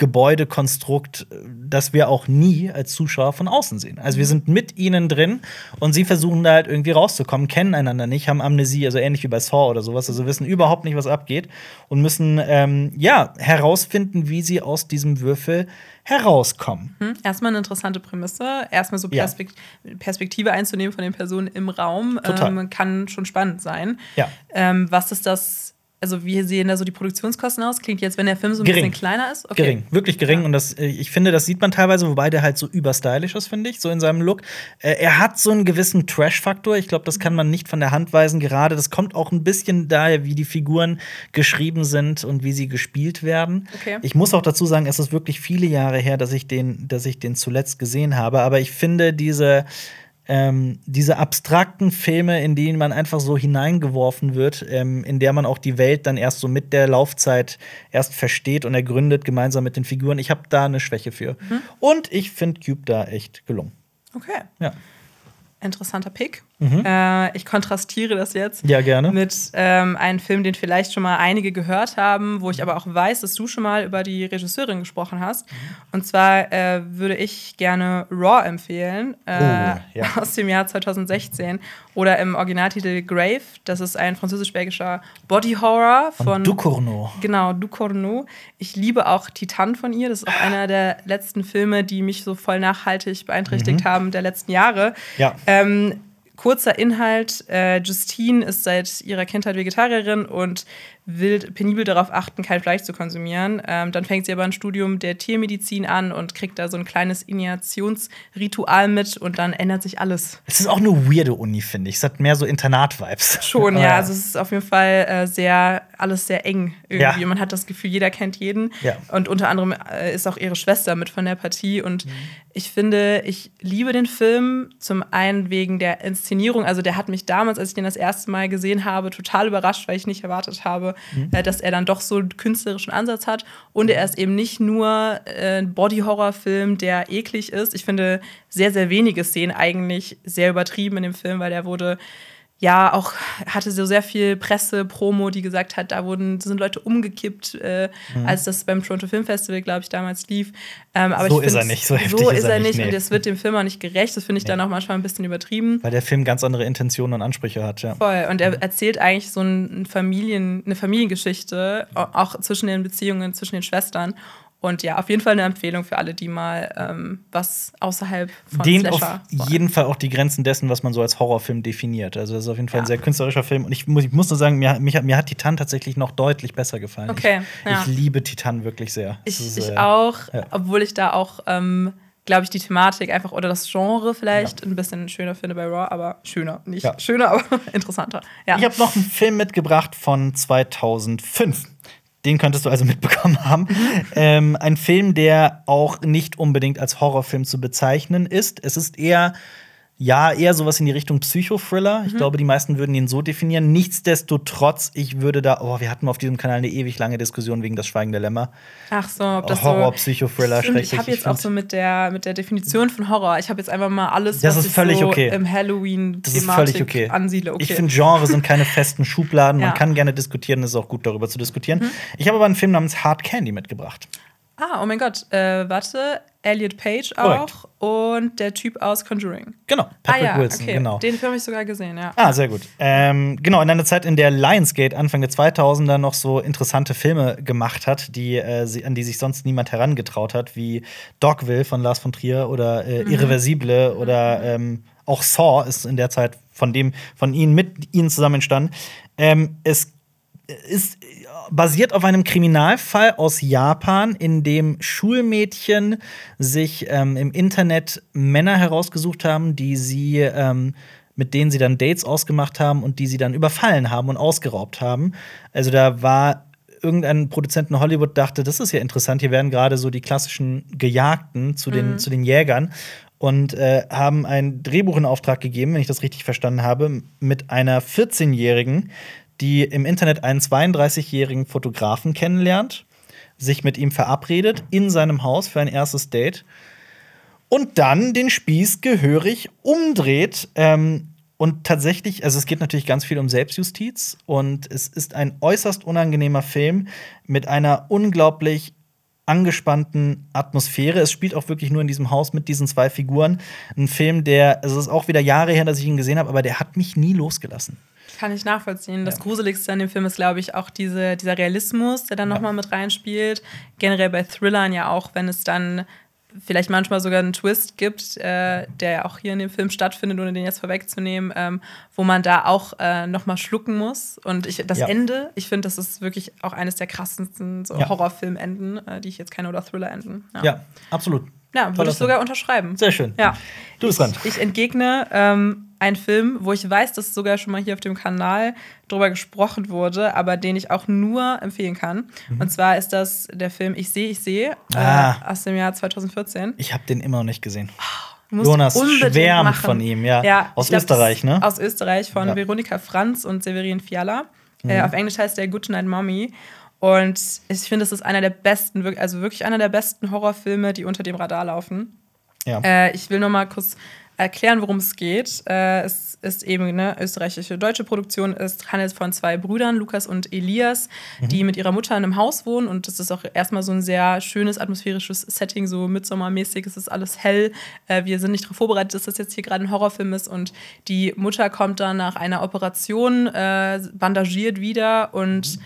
Gebäudekonstrukt, das wir auch nie als Zuschauer von außen sehen. Also wir sind mit ihnen drin und sie versuchen da halt irgendwie rauszukommen, kennen einander nicht, haben Amnesie, also ähnlich wie bei Saw oder sowas, also wissen überhaupt nicht, was abgeht und müssen ähm, ja herausfinden, wie sie aus diesem Würfel herauskommen. Hm, erstmal eine interessante Prämisse, erstmal so Perspekt ja. Perspektive einzunehmen von den Personen im Raum, ähm, kann schon spannend sein. Ja. Ähm, was ist das? Also wie sehen da so die Produktionskosten aus? Klingt jetzt, wenn der Film so ein gering. bisschen kleiner ist? Okay. Gering, wirklich gering. Ja. Und das, äh, ich finde, das sieht man teilweise, wobei der halt so überstylisch ist, finde ich, so in seinem Look. Äh, er hat so einen gewissen Trash-Faktor. Ich glaube, das kann man nicht von der Hand weisen. Gerade, das kommt auch ein bisschen daher, wie die Figuren geschrieben sind und wie sie gespielt werden. Okay. Ich muss auch dazu sagen, es ist wirklich viele Jahre her, dass ich den, dass ich den zuletzt gesehen habe. Aber ich finde diese ähm, diese abstrakten Filme, in denen man einfach so hineingeworfen wird, ähm, in der man auch die Welt dann erst so mit der Laufzeit erst versteht und ergründet, gemeinsam mit den Figuren. Ich habe da eine Schwäche für. Mhm. Und ich finde Cube da echt gelungen. Okay. Ja interessanter Pick. Mhm. Äh, ich kontrastiere das jetzt ja, gerne. mit ähm, einem Film, den vielleicht schon mal einige gehört haben, wo ich aber auch weiß, dass du schon mal über die Regisseurin gesprochen hast. Mhm. Und zwar äh, würde ich gerne Raw empfehlen, äh, oh, ja. aus dem Jahr 2016. Oder im Originaltitel Grave. Das ist ein französisch-belgischer Body-Horror von, von Ducournau. Genau, Ducournau. Ich liebe auch Titan von ihr. Das ist auch einer der letzten Filme, die mich so voll nachhaltig beeinträchtigt mhm. haben der letzten Jahre. Ja. Ähm, kurzer Inhalt: äh, Justine ist seit ihrer Kindheit Vegetarierin und will penibel darauf achten, kein Fleisch zu konsumieren. Ähm, dann fängt sie aber ein Studium der Tiermedizin an und kriegt da so ein kleines Initiationsritual mit und dann ändert sich alles. Es ist auch eine weirde Uni, finde ich. Es hat mehr so Internat-Vibes. Schon, ja. Also es ist auf jeden Fall äh, sehr, alles sehr eng irgendwie. Ja. Man hat das Gefühl, jeder kennt jeden. Ja. Und unter anderem äh, ist auch ihre Schwester mit von der Partie. Und mhm. ich finde, ich liebe den Film zum einen wegen der Inszenierung. Also der hat mich damals, als ich den das erste Mal gesehen habe, total überrascht, weil ich nicht erwartet habe, mhm. äh, dass er dann doch so einen künstlerischen Ansatz hat. Und er ist eben nicht nur äh, ein Body-Horror-Film, der eklig ist. Ich finde sehr, sehr wenige Szenen eigentlich sehr übertrieben in dem Film, weil der wurde ja auch hatte so sehr viel Presse, Promo, die gesagt hat, da wurden sind Leute umgekippt, äh, mhm. als das beim Toronto Film Festival, glaube ich, damals lief. Ähm, aber so ist er nicht, so heftig so ist er nicht, nee. und es wird dem Film auch nicht gerecht. Das finde ich nee. dann auch manchmal ein bisschen übertrieben. Weil der Film ganz andere Intentionen und Ansprüche hat, ja. Voll. Und er erzählt eigentlich so ein Familien, eine Familiengeschichte, auch zwischen den Beziehungen zwischen den Schwestern. Und ja, auf jeden Fall eine Empfehlung für alle, die mal ähm, was außerhalb von Den Slasher auf jeden Fall auch die Grenzen dessen, was man so als Horrorfilm definiert. Also das ist auf jeden Fall ja. ein sehr künstlerischer Film. Und ich muss, ich muss nur sagen, mir, mich, mir hat Titan tatsächlich noch deutlich besser gefallen. Okay, ich, ja. ich liebe Titan wirklich sehr. Ich, ist, ich äh, auch, ja. obwohl ich da auch ähm, glaube ich, die Thematik einfach oder das Genre vielleicht ja. ein bisschen schöner finde bei Raw, aber schöner. Nicht ja. schöner, aber interessanter. Ja. Ich habe noch einen Film mitgebracht von 2005. Den könntest du also mitbekommen haben. Ähm, ein Film, der auch nicht unbedingt als Horrorfilm zu bezeichnen ist. Es ist eher ja, eher sowas in die Richtung Psychothriller. Ich mhm. glaube, die meisten würden ihn so definieren. Nichtsdestotrotz, ich würde da, oh, wir hatten auf diesem Kanal eine ewig lange Diskussion wegen das Schweigen der Lämmer. Ach so, ob das Horror, so Psychothriller, schrecklich. Ich habe jetzt auch so mit der, mit der Definition von Horror. Ich habe jetzt einfach mal alles, das was ist völlig ich so okay. im Halloween das ist völlig okay. ansiedle. Okay. Ich finde, Genre sind keine festen Schubladen. ja. Man kann gerne diskutieren, es ist auch gut, darüber zu diskutieren. Mhm. Ich habe aber einen Film namens Hard Candy mitgebracht. Ah, oh mein Gott. Äh, warte, Elliot Page auch und der Typ aus Conjuring. Genau, Patrick ah, ja, Wilson, okay. genau. Den Film habe ich sogar gesehen, ja. Ah, sehr gut. Ähm, genau, in einer Zeit, in der Lionsgate Anfang der 2000er noch so interessante Filme gemacht hat, die, äh, an die sich sonst niemand herangetraut hat, wie Dogville von Lars von Trier oder äh, mhm. Irreversible mhm. oder ähm, auch Saw ist in der Zeit von dem, von ihnen mit ihnen zusammen entstanden. Ähm, es ist basiert auf einem Kriminalfall aus Japan, in dem Schulmädchen sich ähm, im Internet Männer herausgesucht haben, die sie ähm, mit denen sie dann Dates ausgemacht haben und die sie dann überfallen haben und ausgeraubt haben. Also da war irgendein Produzent in Hollywood dachte, das ist ja interessant, hier werden gerade so die klassischen Gejagten zu den, mhm. zu den Jägern und äh, haben ein Drehbuch in Auftrag gegeben, wenn ich das richtig verstanden habe, mit einer 14-Jährigen, die im Internet einen 32-jährigen Fotografen kennenlernt, sich mit ihm verabredet in seinem Haus für ein erstes Date und dann den Spieß gehörig umdreht. Ähm, und tatsächlich, also es geht natürlich ganz viel um Selbstjustiz und es ist ein äußerst unangenehmer Film mit einer unglaublich angespannten Atmosphäre. Es spielt auch wirklich nur in diesem Haus mit diesen zwei Figuren. Ein Film, der, also es ist auch wieder Jahre her, dass ich ihn gesehen habe, aber der hat mich nie losgelassen. Kann ich nachvollziehen. Das ja. Gruseligste an dem Film ist, glaube ich, auch diese, dieser Realismus, der dann ja. nochmal mit reinspielt. Generell bei Thrillern ja auch, wenn es dann vielleicht manchmal sogar einen Twist gibt, äh, der ja auch hier in dem Film stattfindet, ohne den jetzt vorwegzunehmen, ähm, wo man da auch äh, nochmal schlucken muss. Und ich, das ja. Ende, ich finde, das ist wirklich auch eines der krassesten so ja. Horrorfilmenden, äh, die ich jetzt kenne, oder Thriller-Enden. Ja. ja, absolut. Ja, würde ich sogar unterschreiben. Sehr schön. Ja. Du bist dran. Ich, ich entgegne ähm, einen Film, wo ich weiß, dass sogar schon mal hier auf dem Kanal drüber gesprochen wurde, aber den ich auch nur empfehlen kann. Mhm. Und zwar ist das der Film Ich sehe, ich sehe ah. äh, aus dem Jahr 2014. Ich habe den immer noch nicht gesehen. Oh, Jonas schwärmt machen. von ihm, ja. ja aus glaub, Österreich, ne? Aus Österreich von ja. Veronika Franz und Severin Fiala. Äh, mhm. Äh, auf Englisch heißt der Good Night Mommy. Und ich finde, es ist einer der besten, also wirklich einer der besten Horrorfilme, die unter dem Radar laufen. Ja. Äh, ich will noch mal kurz erklären, worum es geht. Äh, es ist eben eine österreichische deutsche Produktion. Es handelt von zwei Brüdern, Lukas und Elias, mhm. die mit ihrer Mutter in einem Haus wohnen. Und das ist auch erstmal so ein sehr schönes atmosphärisches Setting, so Midsommermäßig. Es ist alles hell. Äh, wir sind nicht darauf vorbereitet, dass das jetzt hier gerade ein Horrorfilm ist. Und die Mutter kommt dann nach einer Operation, äh, bandagiert wieder und mhm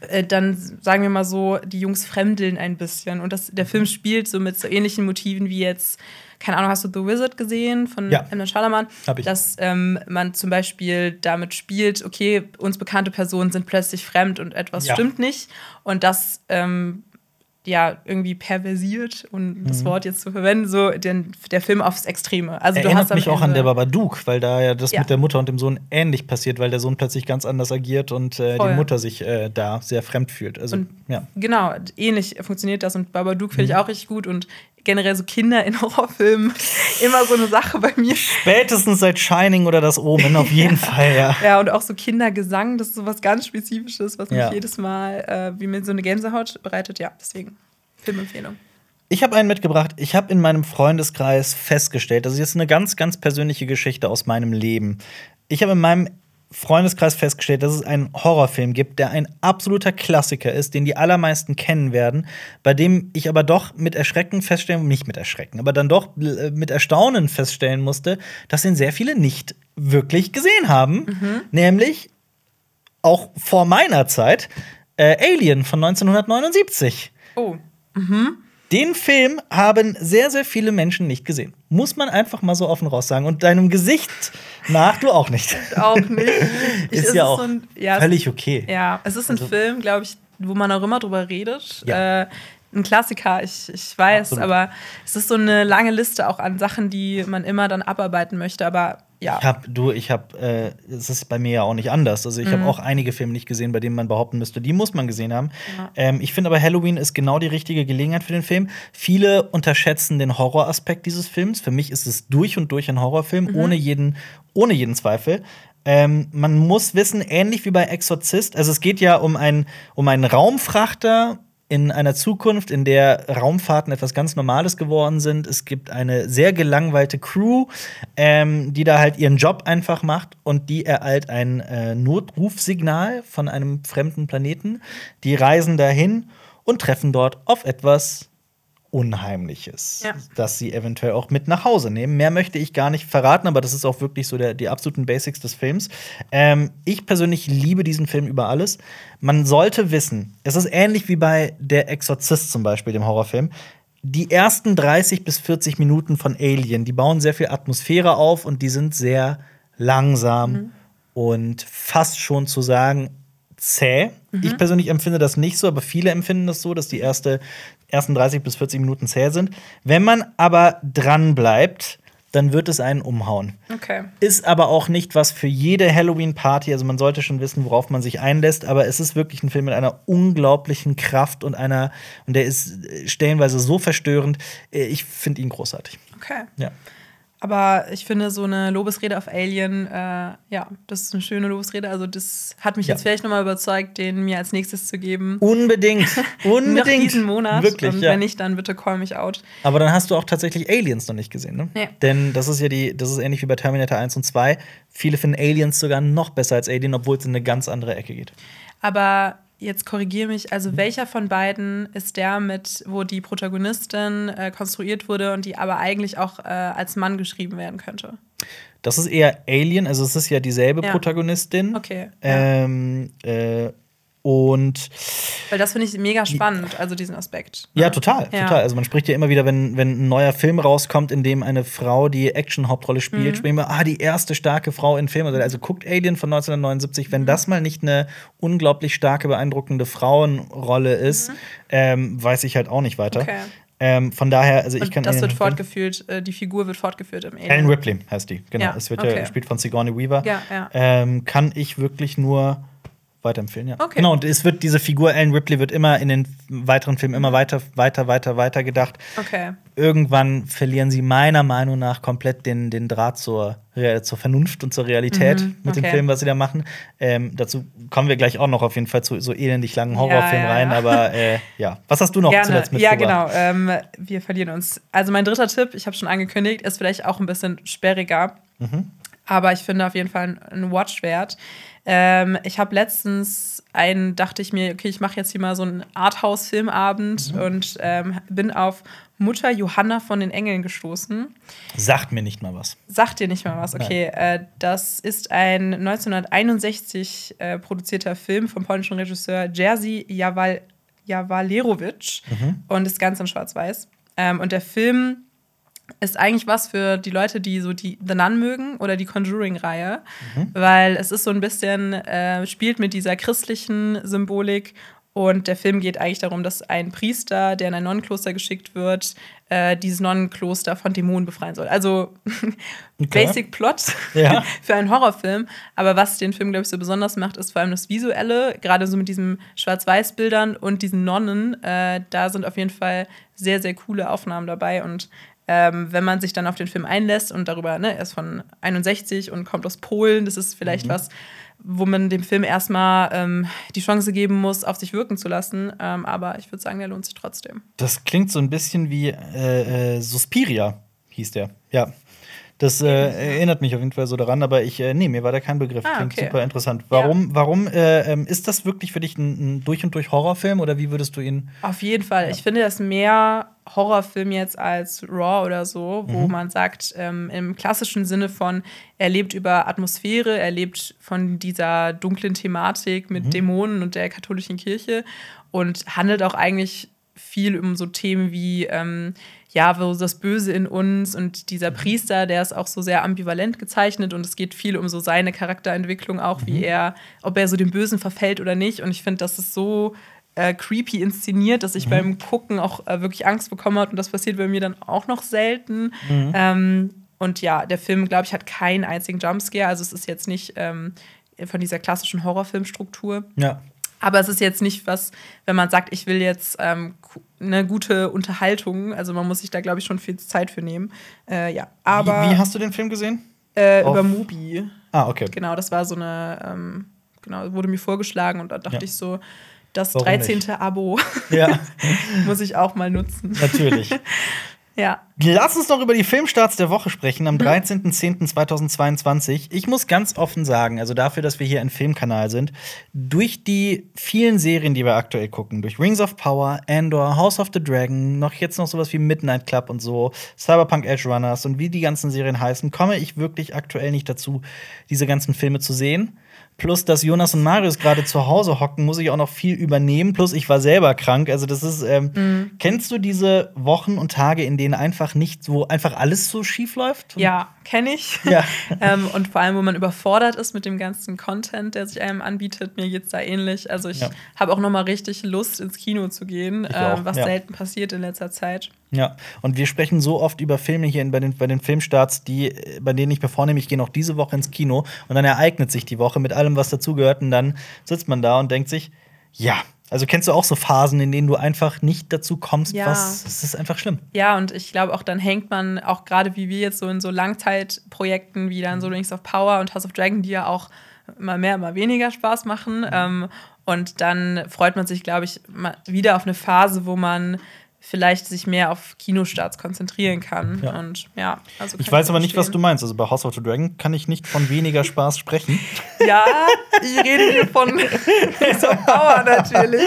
äh, dann sagen wir mal so, die Jungs fremdeln ein bisschen. Und das, der Film spielt so mit so ähnlichen Motiven wie jetzt, keine Ahnung, hast du The Wizard gesehen von ja. M. Schalaman? Hab ich. Dass ähm, man zum Beispiel damit spielt, okay, uns bekannte Personen sind plötzlich fremd und etwas ja. stimmt nicht. Und das ähm, ja irgendwie perversiert und mhm. das Wort jetzt zu verwenden, so den, der Film aufs Extreme. Also du Erinnert hast mich auch an der Babadook, weil da ja das ja. mit der Mutter und dem Sohn ähnlich passiert, weil der Sohn plötzlich ganz anders agiert und äh, die Mutter sich äh, da sehr fremd fühlt. Also, und, ja. Genau, ähnlich funktioniert das und Babadook finde mhm. ich auch richtig gut und generell so Kinder in Horrorfilmen immer so eine Sache bei mir. Spätestens seit Shining oder das Omen, auf jeden Fall, ja. Ja, und auch so Kindergesang, das ist so was ganz Spezifisches, was mich ja. jedes Mal, äh, wie mir so eine Gänsehaut bereitet. Ja, deswegen Filmempfehlung. Ich habe einen mitgebracht. Ich habe in meinem Freundeskreis festgestellt, das ist jetzt eine ganz, ganz persönliche Geschichte aus meinem Leben. Ich habe in meinem Freundeskreis festgestellt, dass es einen Horrorfilm gibt, der ein absoluter Klassiker ist, den die allermeisten kennen werden, bei dem ich aber doch mit Erschrecken feststellen, nicht mit Erschrecken, aber dann doch äh, mit Erstaunen feststellen musste, dass ihn sehr viele nicht wirklich gesehen haben. Mhm. Nämlich auch vor meiner Zeit äh, Alien von 1979. Oh. Mhm. Den Film haben sehr, sehr viele Menschen nicht gesehen. Muss man einfach mal so offen raus sagen. Und deinem Gesicht nach, du auch nicht. Auch nicht. Ich, ist ja auch so ein, ja, völlig okay. Ja, es ist ein also, Film, glaube ich, wo man auch immer drüber redet. Ja. Äh, ein Klassiker, ich, ich weiß, Absolut. aber es ist so eine lange Liste auch an Sachen, die man immer dann abarbeiten möchte. Aber ja. Ich habe, du, ich habe, äh, es ist bei mir ja auch nicht anders. Also ich mhm. habe auch einige Filme nicht gesehen, bei denen man behaupten müsste, die muss man gesehen haben. Ja. Ähm, ich finde aber Halloween ist genau die richtige Gelegenheit für den Film. Viele unterschätzen den Horroraspekt dieses Films. Für mich ist es durch und durch ein Horrorfilm, mhm. ohne jeden, ohne jeden Zweifel. Ähm, man muss wissen, ähnlich wie bei Exorzist, also es geht ja um, ein, um einen Raumfrachter in einer Zukunft, in der Raumfahrten etwas ganz Normales geworden sind. Es gibt eine sehr gelangweilte Crew, ähm, die da halt ihren Job einfach macht und die ereilt ein äh, Notrufsignal von einem fremden Planeten. Die reisen dahin und treffen dort auf etwas Unheimliches, ja. das sie eventuell auch mit nach Hause nehmen. Mehr möchte ich gar nicht verraten, aber das ist auch wirklich so der, die absoluten Basics des Films. Ähm, ich persönlich liebe diesen Film über alles. Man sollte wissen, es ist ähnlich wie bei Der Exorzist zum Beispiel, dem Horrorfilm. Die ersten 30 bis 40 Minuten von Alien, die bauen sehr viel Atmosphäre auf und die sind sehr langsam mhm. und fast schon zu sagen zäh. Mhm. Ich persönlich empfinde das nicht so, aber viele empfinden das so, dass die erste, ersten 30 bis 40 Minuten zäh sind. Wenn man aber dran bleibt, dann wird es einen umhauen. Okay. Ist aber auch nicht was für jede Halloween-Party. Also man sollte schon wissen, worauf man sich einlässt. Aber es ist wirklich ein Film mit einer unglaublichen Kraft und einer, und der ist stellenweise so verstörend. Ich finde ihn großartig. Okay. Ja. Aber ich finde, so eine Lobesrede auf Alien, äh, ja, das ist eine schöne Lobesrede. Also, das hat mich ja. jetzt vielleicht nochmal überzeugt, den mir als nächstes zu geben. Unbedingt. Unbedingt. noch diesen Monat. Wirklich. Und ja. wenn nicht, dann bitte call mich out. Aber dann hast du auch tatsächlich Aliens noch nicht gesehen, ne? Nee. Denn das ist ja die, das ist ähnlich wie bei Terminator 1 und 2. Viele finden Aliens sogar noch besser als Alien, obwohl es in eine ganz andere Ecke geht. Aber jetzt korrigiere mich, also mhm. welcher von beiden ist der mit, wo die Protagonistin äh, konstruiert wurde und die aber eigentlich auch äh, als Mann geschrieben werden könnte? Das ist eher Alien, also es ist ja dieselbe ja. Protagonistin. Okay. Ähm, äh, und weil das finde ich mega spannend, also diesen Aspekt. Ja, total, ja. total. Also man spricht ja immer wieder, wenn, wenn ein neuer Film rauskommt, in dem eine Frau die Action-Hauptrolle spielt, mhm. sprechen wir, ah, die erste starke Frau in Film. Also guckt Alien von 1979, wenn mhm. das mal nicht eine unglaublich starke, beeindruckende Frauenrolle ist, mhm. ähm, weiß ich halt auch nicht weiter. Okay. Ähm, von daher, also ich Und kann. Das wird fortgeführt, äh, die Figur wird fortgeführt im Alien. Ellen Ripley heißt die, genau. Ja, es wird okay. ja gespielt von Sigourney Weaver. Ja, ja. Ähm, kann ich wirklich nur weiterempfehlen, ja. Okay. Genau, und es wird diese Figur Ellen Ripley wird immer in den weiteren Filmen immer weiter, weiter, weiter, weiter gedacht. Okay. Irgendwann verlieren sie meiner Meinung nach komplett den, den Draht zur, zur Vernunft und zur Realität mhm. mit okay. den Filmen, was sie da machen. Ähm, dazu kommen wir gleich auch noch auf jeden Fall zu so elendig langen Horrorfilmen ja, ja, rein. Aber äh, ja, was hast du noch Gerne. zuletzt mitgebracht? Ja, genau. Ähm, wir verlieren uns. Also mein dritter Tipp, ich habe schon angekündigt, ist vielleicht auch ein bisschen sperriger. Mhm. Aber ich finde auf jeden Fall ein Watch wert. Ähm, ich habe letztens einen, dachte ich mir, okay, ich mache jetzt hier mal so einen Arthouse-Filmabend mhm. und ähm, bin auf Mutter Johanna von den Engeln gestoßen. Sagt mir nicht mal was. Sagt dir nicht mal was, okay. Äh, das ist ein 1961 äh, produzierter Film vom polnischen Regisseur Jerzy Jawal Jawalerovic mhm. und ist ganz in Schwarz-Weiß. Ähm, und der Film ist eigentlich was für die Leute, die so die The Nun mögen oder die Conjuring-Reihe, mhm. weil es ist so ein bisschen, äh, spielt mit dieser christlichen Symbolik und der Film geht eigentlich darum, dass ein Priester, der in ein Nonnenkloster geschickt wird, äh, dieses Nonnenkloster von Dämonen befreien soll. Also okay. Basic Plot ja. für einen Horrorfilm. Aber was den Film, glaube ich, so besonders macht, ist vor allem das Visuelle, gerade so mit diesen Schwarz-Weiß-Bildern und diesen Nonnen. Äh, da sind auf jeden Fall sehr, sehr coole Aufnahmen dabei. Und ähm, wenn man sich dann auf den Film einlässt und darüber, ne, er ist von 61 und kommt aus Polen, das ist vielleicht mhm. was, wo man dem Film erstmal ähm, die Chance geben muss, auf sich wirken zu lassen. Ähm, aber ich würde sagen, der lohnt sich trotzdem. Das klingt so ein bisschen wie äh, äh, Suspiria, hieß der. Ja. Das äh, erinnert mich auf jeden Fall so daran, aber ich, äh, nee, mir war da kein Begriff. Ah, Klingt okay. super interessant. Warum, ja. warum äh, ähm, ist das wirklich für dich ein, ein, durch und durch Horrorfilm oder wie würdest du ihn? Auf jeden Fall. Ja. Ich finde das mehr Horrorfilm jetzt als Raw oder so, wo mhm. man sagt, ähm, im klassischen Sinne von, er lebt über Atmosphäre, er lebt von dieser dunklen Thematik mit mhm. Dämonen und der katholischen Kirche und handelt auch eigentlich viel um so Themen wie ähm, ja, wo das Böse in uns und dieser mhm. Priester, der ist auch so sehr ambivalent gezeichnet und es geht viel um so seine Charakterentwicklung auch, mhm. wie er, ob er so dem Bösen verfällt oder nicht. Und ich finde, das ist so äh, creepy inszeniert, dass ich mhm. beim Gucken auch äh, wirklich Angst bekommen habe und das passiert bei mir dann auch noch selten. Mhm. Ähm, und ja, der Film, glaube ich, hat keinen einzigen Jumpscare. Also es ist jetzt nicht ähm, von dieser klassischen Horrorfilmstruktur. Ja. Aber es ist jetzt nicht was, wenn man sagt, ich will jetzt ähm, eine gute Unterhaltung. Also man muss sich da, glaube ich, schon viel Zeit für nehmen. Äh, ja, aber. Wie, wie, hast du den Film gesehen? Äh, über Mubi. Ah, okay. Genau, das war so eine, ähm, genau, wurde mir vorgeschlagen und da dachte ja. ich so, das Warum 13. Nicht? Abo ja. muss ich auch mal nutzen. Natürlich. Ja. Lass uns noch über die Filmstarts der Woche sprechen, am 13.10.2022. Ich muss ganz offen sagen, also dafür, dass wir hier ein Filmkanal sind, durch die vielen Serien, die wir aktuell gucken, durch Rings of Power, Andor, House of the Dragon, noch jetzt noch sowas wie Midnight Club und so, Cyberpunk Edge Runners und wie die ganzen Serien heißen, komme ich wirklich aktuell nicht dazu, diese ganzen Filme zu sehen. Plus, dass Jonas und Marius gerade zu Hause hocken, muss ich auch noch viel übernehmen. Plus, ich war selber krank. Also, das ist. Ähm, mhm. Kennst du diese Wochen und Tage, in denen einfach nicht, wo einfach alles so schief läuft? Ja, kenne ich. Ja. ähm, und vor allem, wo man überfordert ist mit dem ganzen Content, der sich einem anbietet. Mir geht's da ähnlich. Also, ich ja. habe auch noch mal richtig Lust, ins Kino zu gehen, äh, was ja. selten passiert in letzter Zeit. Ja, und wir sprechen so oft über Filme hier bei den, bei den Filmstarts, die, bei denen ich mir vornehme, ich gehe noch diese Woche ins Kino und dann ereignet sich die Woche mit allem, was dazugehört und dann sitzt man da und denkt sich, ja, also kennst du auch so Phasen, in denen du einfach nicht dazu kommst, ja. was es ist einfach schlimm. Ja, und ich glaube auch dann hängt man auch gerade wie wir jetzt so in so Langzeitprojekten wie dann so Rings of Power und House of Dragon, die ja auch immer mehr, immer weniger Spaß machen. Mhm. Ähm, und dann freut man sich, glaube ich, wieder auf eine Phase, wo man vielleicht sich mehr auf Kinostarts konzentrieren kann. Ja. Und ja, also ich weiß aber nicht, was du meinst. Also bei House of the Dragon kann ich nicht von weniger Spaß sprechen. Ja, ich rede hier von so Power natürlich.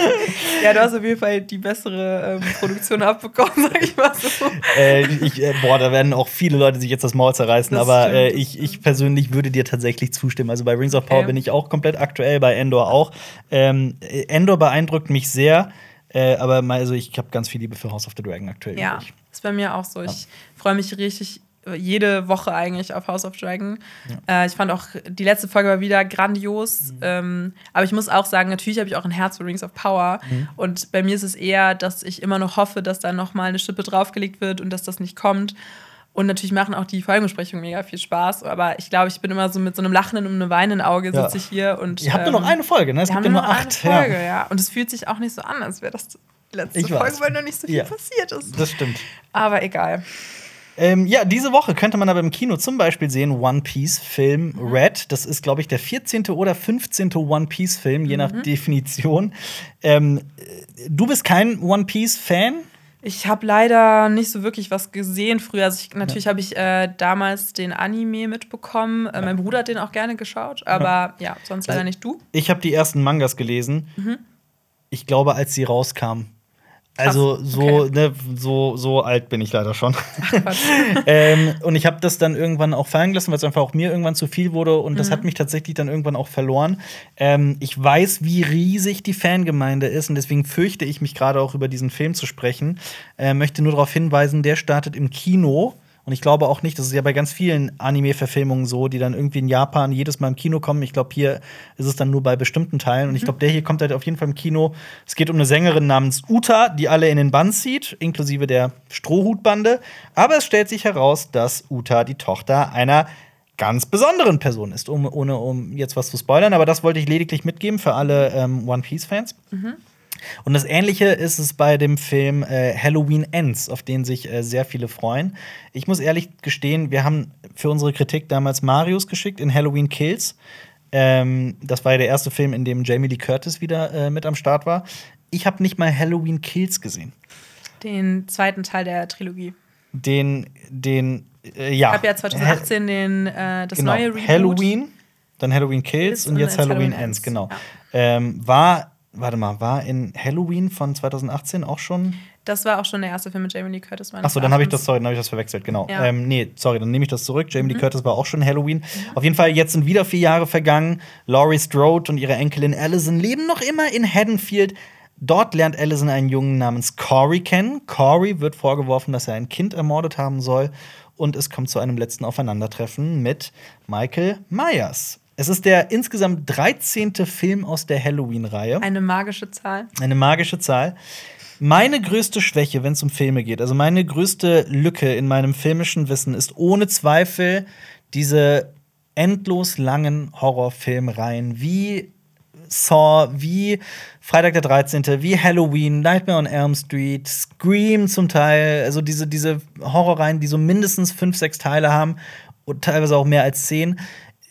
Ja, du hast auf jeden Fall die bessere ähm, Produktion abbekommen, sag ich mal so. Äh, ich, äh, boah, da werden auch viele Leute sich jetzt das Maul zerreißen, das aber äh, ich, ich persönlich würde dir tatsächlich zustimmen. Also bei Rings of Power okay. bin ich auch komplett aktuell, bei Endor auch. Ähm, Endor beeindruckt mich sehr. Äh, aber mal, also ich habe ganz viel Liebe für House of the Dragon aktuell. Ja, übrig. ist bei mir auch so. Ich freue mich richtig äh, jede Woche eigentlich auf House of Dragon. Ja. Äh, ich fand auch, die letzte Folge war wieder grandios. Mhm. Ähm, aber ich muss auch sagen, natürlich habe ich auch ein Herz für Rings of Power. Mhm. Und bei mir ist es eher, dass ich immer noch hoffe, dass da noch mal eine Schippe draufgelegt wird und dass das nicht kommt. Und natürlich machen auch die Folgenbesprechungen mega viel Spaß. Aber ich glaube, ich bin immer so mit so einem lachenden und einem weinenden Auge sitze ich hier. Und, Ihr habt ähm, nur noch eine Folge, ne? Es gibt immer acht. Eine Folge, ja. Und es fühlt sich auch nicht so an, als wäre das die letzte ich Folge, weiß. weil noch nicht so viel passiert ist. Das stimmt. Aber egal. Ähm, ja, diese Woche könnte man aber im Kino zum Beispiel sehen One Piece-Film mhm. Red. Das ist, glaube ich, der 14. oder 15. One Piece-Film, je mhm. nach Definition. Ähm, du bist kein One Piece-Fan? Ich habe leider nicht so wirklich was gesehen früher. Also ich, natürlich ja. habe ich äh, damals den Anime mitbekommen. Äh, mein Bruder hat den auch gerne geschaut, aber ja, ja sonst leider also, nicht du. Ich habe die ersten Mangas gelesen. Mhm. Ich glaube, als sie rauskamen. Also so, okay. ne, so, so alt bin ich leider schon. ähm, und ich habe das dann irgendwann auch fallen gelassen, weil es einfach auch mir irgendwann zu viel wurde und mhm. das hat mich tatsächlich dann irgendwann auch verloren. Ähm, ich weiß, wie riesig die Fangemeinde ist und deswegen fürchte ich mich gerade auch über diesen Film zu sprechen. Äh, möchte nur darauf hinweisen, der startet im Kino und ich glaube auch nicht, das ist ja bei ganz vielen Anime-Verfilmungen so, die dann irgendwie in Japan jedes Mal im Kino kommen. Ich glaube, hier ist es dann nur bei bestimmten Teilen. Und ich mhm. glaube, der hier kommt halt auf jeden Fall im Kino. Es geht um eine Sängerin namens Uta, die alle in den Bann zieht, inklusive der Strohhutbande. Aber es stellt sich heraus, dass Uta die Tochter einer ganz besonderen Person ist, um, ohne um jetzt was zu spoilern. Aber das wollte ich lediglich mitgeben für alle ähm, One Piece-Fans. Mhm. Und das Ähnliche ist es bei dem Film äh, Halloween Ends, auf den sich äh, sehr viele freuen. Ich muss ehrlich gestehen, wir haben für unsere Kritik damals Marius geschickt in Halloween Kills. Ähm, das war ja der erste Film, in dem Jamie Lee Curtis wieder äh, mit am Start war. Ich habe nicht mal Halloween Kills gesehen. Den zweiten Teil der Trilogie. Den, den, äh, ja. Ich habe ja 2018 den, äh, das genau. neue Reboot. Halloween, dann Halloween Kills und, und jetzt Halloween, Halloween Ends, Ends. genau. Ja. Ähm, war warte mal, war in Halloween von 2018 auch schon? Das war auch schon der erste Film mit Jamie Lee Curtis. Achso, dann habe ich das, sorry, dann habe ich das verwechselt, genau. Ja. Ähm, nee, sorry, dann nehme ich das zurück. Jamie mhm. Lee Curtis war auch schon Halloween. Mhm. Auf jeden Fall, jetzt sind wieder vier Jahre vergangen. Laurie Strode und ihre Enkelin Allison leben noch immer in Haddonfield. Dort lernt Allison einen Jungen namens Corey kennen. Corey wird vorgeworfen, dass er ein Kind ermordet haben soll. Und es kommt zu einem letzten Aufeinandertreffen mit Michael Myers. Es ist der insgesamt 13. Film aus der Halloween-Reihe. Eine magische Zahl. Eine magische Zahl. Meine größte Schwäche, wenn es um Filme geht, also meine größte Lücke in meinem filmischen Wissen ist ohne Zweifel diese endlos langen Horrorfilmreihen wie Saw, wie Freitag der 13., wie Halloween, Nightmare on Elm Street, Scream zum Teil, also diese, diese Horrorreihen, die so mindestens fünf, sechs Teile haben und teilweise auch mehr als zehn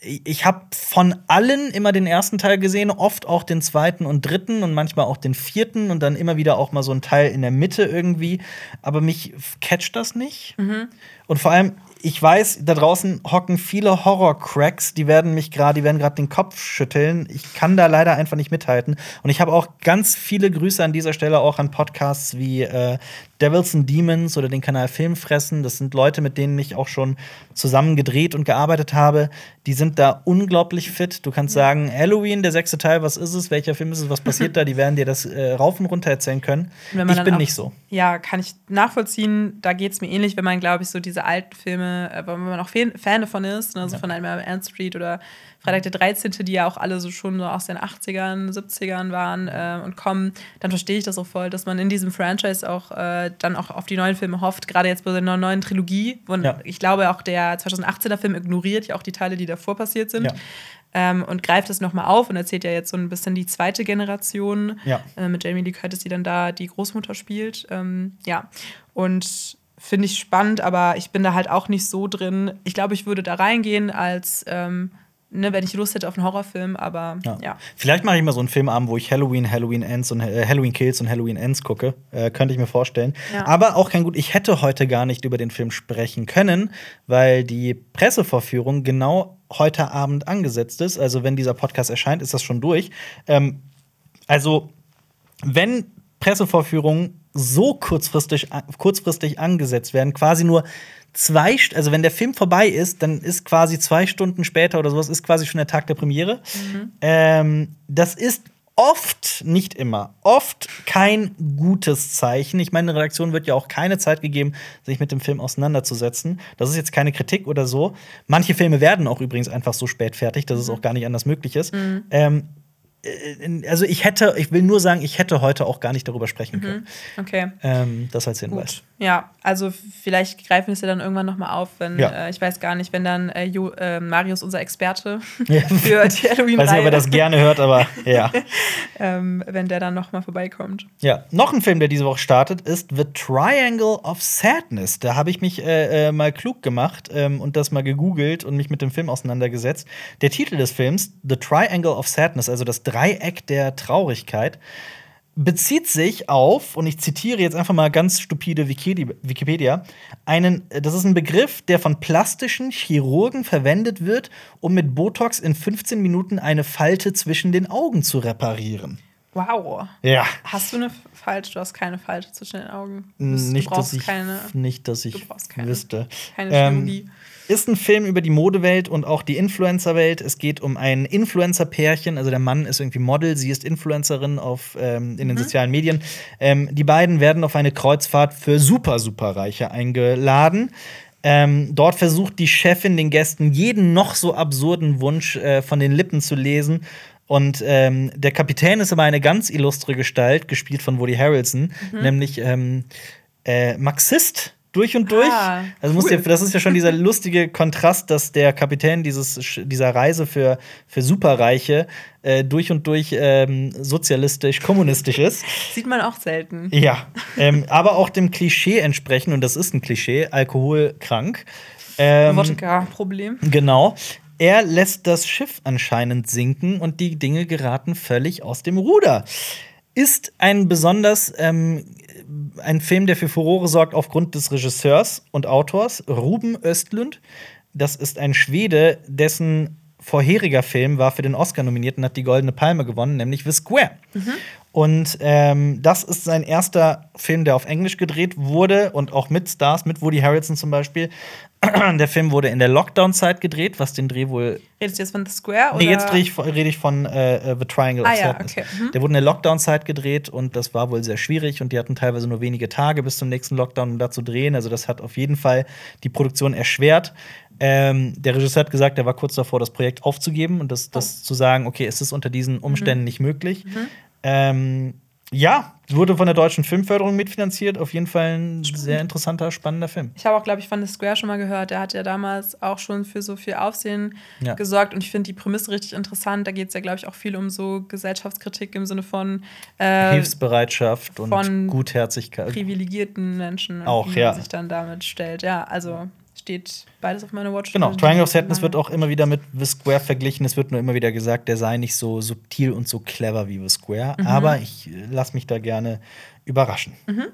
ich habe von allen immer den ersten Teil gesehen, oft auch den zweiten und dritten und manchmal auch den vierten und dann immer wieder auch mal so ein Teil in der Mitte irgendwie. Aber mich catcht das nicht. Mhm. Und vor allem, ich weiß, da draußen hocken viele Horror-Cracks, die werden mich gerade, die werden gerade den Kopf schütteln. Ich kann da leider einfach nicht mithalten. Und ich habe auch ganz viele Grüße an dieser Stelle auch an Podcasts wie äh, Devils and Demons oder den Kanal Filmfressen. Das sind Leute, mit denen ich auch schon zusammen gedreht und gearbeitet habe. Die sind da unglaublich fit. Du kannst sagen, Halloween, der sechste Teil, was ist es, welcher Film ist es, was passiert da? Die werden dir das äh, rauf und runter erzählen können. Ich bin auch, nicht so. Ja, kann ich nachvollziehen. Da geht es mir ähnlich, wenn man, glaube ich, so diese alten Filme, äh, wenn man auch Fan davon ist, ne, so ja. von einem Anne Street oder Freitag der 13., die ja auch alle so schon so aus den 80ern, 70ern waren äh, und kommen, dann verstehe ich das auch voll, dass man in diesem Franchise auch äh, dann auch auf die neuen Filme hofft, gerade jetzt bei der neuen Trilogie. Und ja. ich glaube, auch der 2018er Film ignoriert ja auch die Teile, die davor passiert sind. Ja. Ähm, und greift es nochmal auf und erzählt ja jetzt so ein bisschen die zweite Generation ja. äh, mit Jamie Lee Curtis, die dann da die Großmutter spielt. Ähm, ja, und finde ich spannend, aber ich bin da halt auch nicht so drin. Ich glaube, ich würde da reingehen als ähm, ne, wenn ich Lust hätte auf einen Horrorfilm, aber ja. ja. Vielleicht mache ich mal so einen Filmabend, wo ich Halloween, Halloween Ends und äh, Halloween Kills und Halloween Ends gucke. Äh, könnte ich mir vorstellen. Ja. Aber auch kein gut. Ich hätte heute gar nicht über den Film sprechen können, weil die Pressevorführung genau heute Abend angesetzt ist. Also, wenn dieser Podcast erscheint, ist das schon durch. Ähm, also, wenn Pressevorführungen so kurzfristig, kurzfristig angesetzt werden, quasi nur zwei, also wenn der Film vorbei ist, dann ist quasi zwei Stunden später oder sowas, ist quasi schon der Tag der Premiere. Mhm. Ähm, das ist oft, nicht immer, oft kein gutes Zeichen. Ich meine, eine Redaktion wird ja auch keine Zeit gegeben, sich mit dem Film auseinanderzusetzen. Das ist jetzt keine Kritik oder so. Manche Filme werden auch übrigens einfach so spät fertig, dass es mhm. auch gar nicht anders möglich ist. Mhm. Ähm, äh, also ich hätte, ich will nur sagen, ich hätte heute auch gar nicht darüber sprechen mhm. können. Okay. Ähm, das als Hinweis. Gut. Ja, also vielleicht greifen wir es ja dann irgendwann noch mal auf, wenn ja. äh, ich weiß gar nicht, wenn dann äh, jo, äh, Marius unser Experte ja. für die Halloween Weiß nicht, ob er das gerne hört, aber ja. ähm, wenn der dann noch mal vorbeikommt. Ja, noch ein Film, der diese Woche startet, ist The Triangle of Sadness. Da habe ich mich äh, äh, mal klug gemacht ähm, und das mal gegoogelt und mich mit dem Film auseinandergesetzt. Der Titel des Films The Triangle of Sadness, also das Dreieck der Traurigkeit bezieht sich auf, und ich zitiere jetzt einfach mal ganz stupide Wikipedia, einen, das ist ein Begriff, der von plastischen Chirurgen verwendet wird, um mit Botox in 15 Minuten eine Falte zwischen den Augen zu reparieren. Wow. Ja. Hast du eine Falte? Du hast keine Falte zwischen den Augen. Du nicht, dass ich, keine, nicht, dass ich keine, wüsste. Keine Chirurgie. Ist ein Film über die Modewelt und auch die Influencer-Welt. Es geht um ein Influencer-Pärchen. Also der Mann ist irgendwie Model, sie ist Influencerin auf, ähm, in den mhm. sozialen Medien. Ähm, die beiden werden auf eine Kreuzfahrt für super, super Reiche eingeladen. Ähm, dort versucht die Chefin den Gästen jeden noch so absurden Wunsch äh, von den Lippen zu lesen. Und ähm, der Kapitän ist aber eine ganz illustre Gestalt, gespielt von Woody Harrelson, mhm. nämlich ähm, äh, Marxist durch und durch. Ah, also cool. dir, das ist ja schon dieser lustige Kontrast, dass der Kapitän dieses, dieser Reise für, für Superreiche äh, durch und durch ähm, sozialistisch, kommunistisch ist. Sieht man auch selten. Ja, ähm, aber auch dem Klischee entsprechend, und das ist ein Klischee, alkoholkrank. Ähm, Wodka-Problem. Genau. Er lässt das Schiff anscheinend sinken und die Dinge geraten völlig aus dem Ruder. Ist ein besonders ähm, ein Film, der für Furore sorgt aufgrund des Regisseurs und Autors Ruben Östlund. Das ist ein Schwede, dessen vorheriger Film war für den Oscar nominiert und hat die Goldene Palme gewonnen, nämlich The Square. Mhm. Und ähm, das ist sein erster Film, der auf Englisch gedreht wurde und auch mit Stars, mit Woody Harrelson zum Beispiel. der Film wurde in der Lockdown-Zeit gedreht, was den Dreh wohl. Redest du jetzt von The Square? Oder? Nee, jetzt ich, rede ich von äh, The Triangle ah, of Sadness. Ja, okay. mhm. Der wurde in der Lockdown-Zeit gedreht und das war wohl sehr schwierig und die hatten teilweise nur wenige Tage bis zum nächsten Lockdown, um da zu drehen. Also, das hat auf jeden Fall die Produktion erschwert. Ähm, der Regisseur hat gesagt, er war kurz davor, das Projekt aufzugeben und das, das oh. zu sagen, okay, es ist unter diesen Umständen mhm. nicht möglich. Mhm. Ähm, ja, wurde von der deutschen Filmförderung mitfinanziert. Auf jeden Fall ein sehr interessanter, spannender Film. Ich habe auch, glaube ich, von The Square schon mal gehört. Der hat ja damals auch schon für so viel Aufsehen ja. gesorgt. Und ich finde die Prämisse richtig interessant. Da geht es ja, glaube ich, auch viel um so Gesellschaftskritik im Sinne von äh, Hilfsbereitschaft und Gutherzigkeit. Privilegierten Menschen, auch, ja. man sich dann damit stellt. Ja, also steht beides auf meiner Watch. Genau, Triangle of Sadness wird auch immer wieder mit The Square verglichen. Es wird nur immer wieder gesagt, der sei nicht so subtil und so clever wie The Square. Mhm. Aber ich äh, lasse mich da gerne überraschen. Mhm.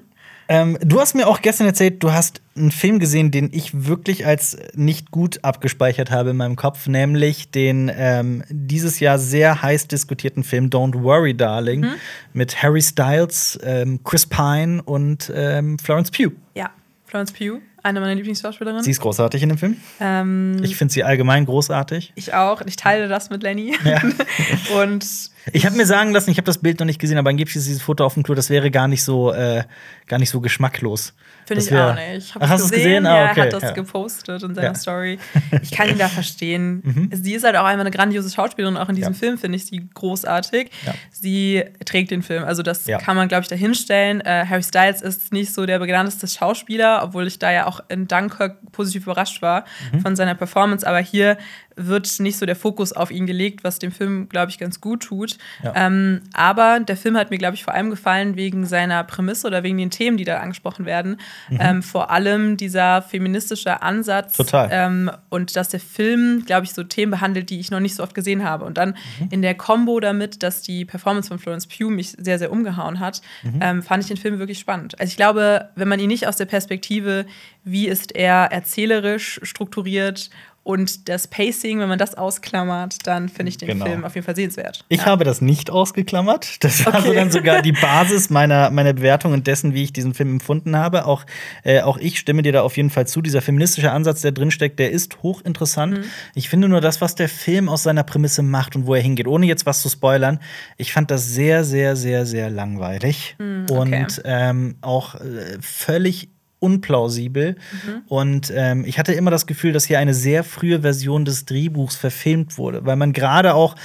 Ähm, du hast mir auch gestern erzählt, du hast einen Film gesehen, den ich wirklich als nicht gut abgespeichert habe in meinem Kopf, nämlich den ähm, dieses Jahr sehr heiß diskutierten Film Don't Worry, Darling mhm. mit Harry Styles, ähm, Chris Pine und ähm, Florence Pugh. Ja, Florence Pugh eine meiner Lieblingsschauspielerinnen. Sie ist großartig in dem Film. Ähm, ich finde sie allgemein großartig. Ich auch. Ich teile das mit Lenny. Ja. und ich habe mir sagen lassen, ich habe das Bild noch nicht gesehen, aber angeblich ist dieses Foto auf dem Klo, das wäre gar nicht so, äh, gar nicht so geschmacklos. Finde ich auch nicht. Ach, hast du es gesehen? Ah, okay. er hat das ja. gepostet in seiner ja. Story. Ich kann ihn da verstehen. Mhm. Sie ist halt auch einmal eine grandiose Schauspielerin, auch in diesem ja. Film finde ich sie großartig. Sie trägt den Film, also das kann man, glaube ich, dahinstellen. Äh, Harry Styles ist nicht so der begnadeste Schauspieler, obwohl ich da ja auch in Dunkirk positiv überrascht war mhm. von seiner Performance, aber hier wird nicht so der Fokus auf ihn gelegt, was dem Film, glaube ich, ganz gut tut. Ja. Ähm, aber der Film hat mir, glaube ich, vor allem gefallen wegen seiner Prämisse oder wegen den Themen, die da angesprochen werden. Mhm. Ähm, vor allem dieser feministische Ansatz. Total. Ähm, und dass der Film, glaube ich, so Themen behandelt, die ich noch nicht so oft gesehen habe. Und dann mhm. in der Kombo damit, dass die Performance von Florence Pugh mich sehr, sehr umgehauen hat, mhm. Ähm, fand ich den Film wirklich spannend. Also ich glaube, wenn man ihn nicht aus der Perspektive, wie ist er erzählerisch strukturiert und das Pacing, wenn man das ausklammert, dann finde ich den genau. Film auf jeden Fall sehenswert. Ich ja. habe das nicht ausgeklammert. Das war okay. dann sogar die Basis meiner, meiner Bewertung und dessen, wie ich diesen Film empfunden habe. Auch, äh, auch ich stimme dir da auf jeden Fall zu. Dieser feministische Ansatz, der drinsteckt, der ist hochinteressant. Mhm. Ich finde nur das, was der Film aus seiner Prämisse macht und wo er hingeht, ohne jetzt was zu spoilern, ich fand das sehr, sehr, sehr, sehr langweilig. Mhm, okay. Und ähm, auch äh, völlig unplausibel. Mhm. Und ähm, ich hatte immer das Gefühl, dass hier eine sehr frühe Version des Drehbuchs verfilmt wurde, weil man gerade auch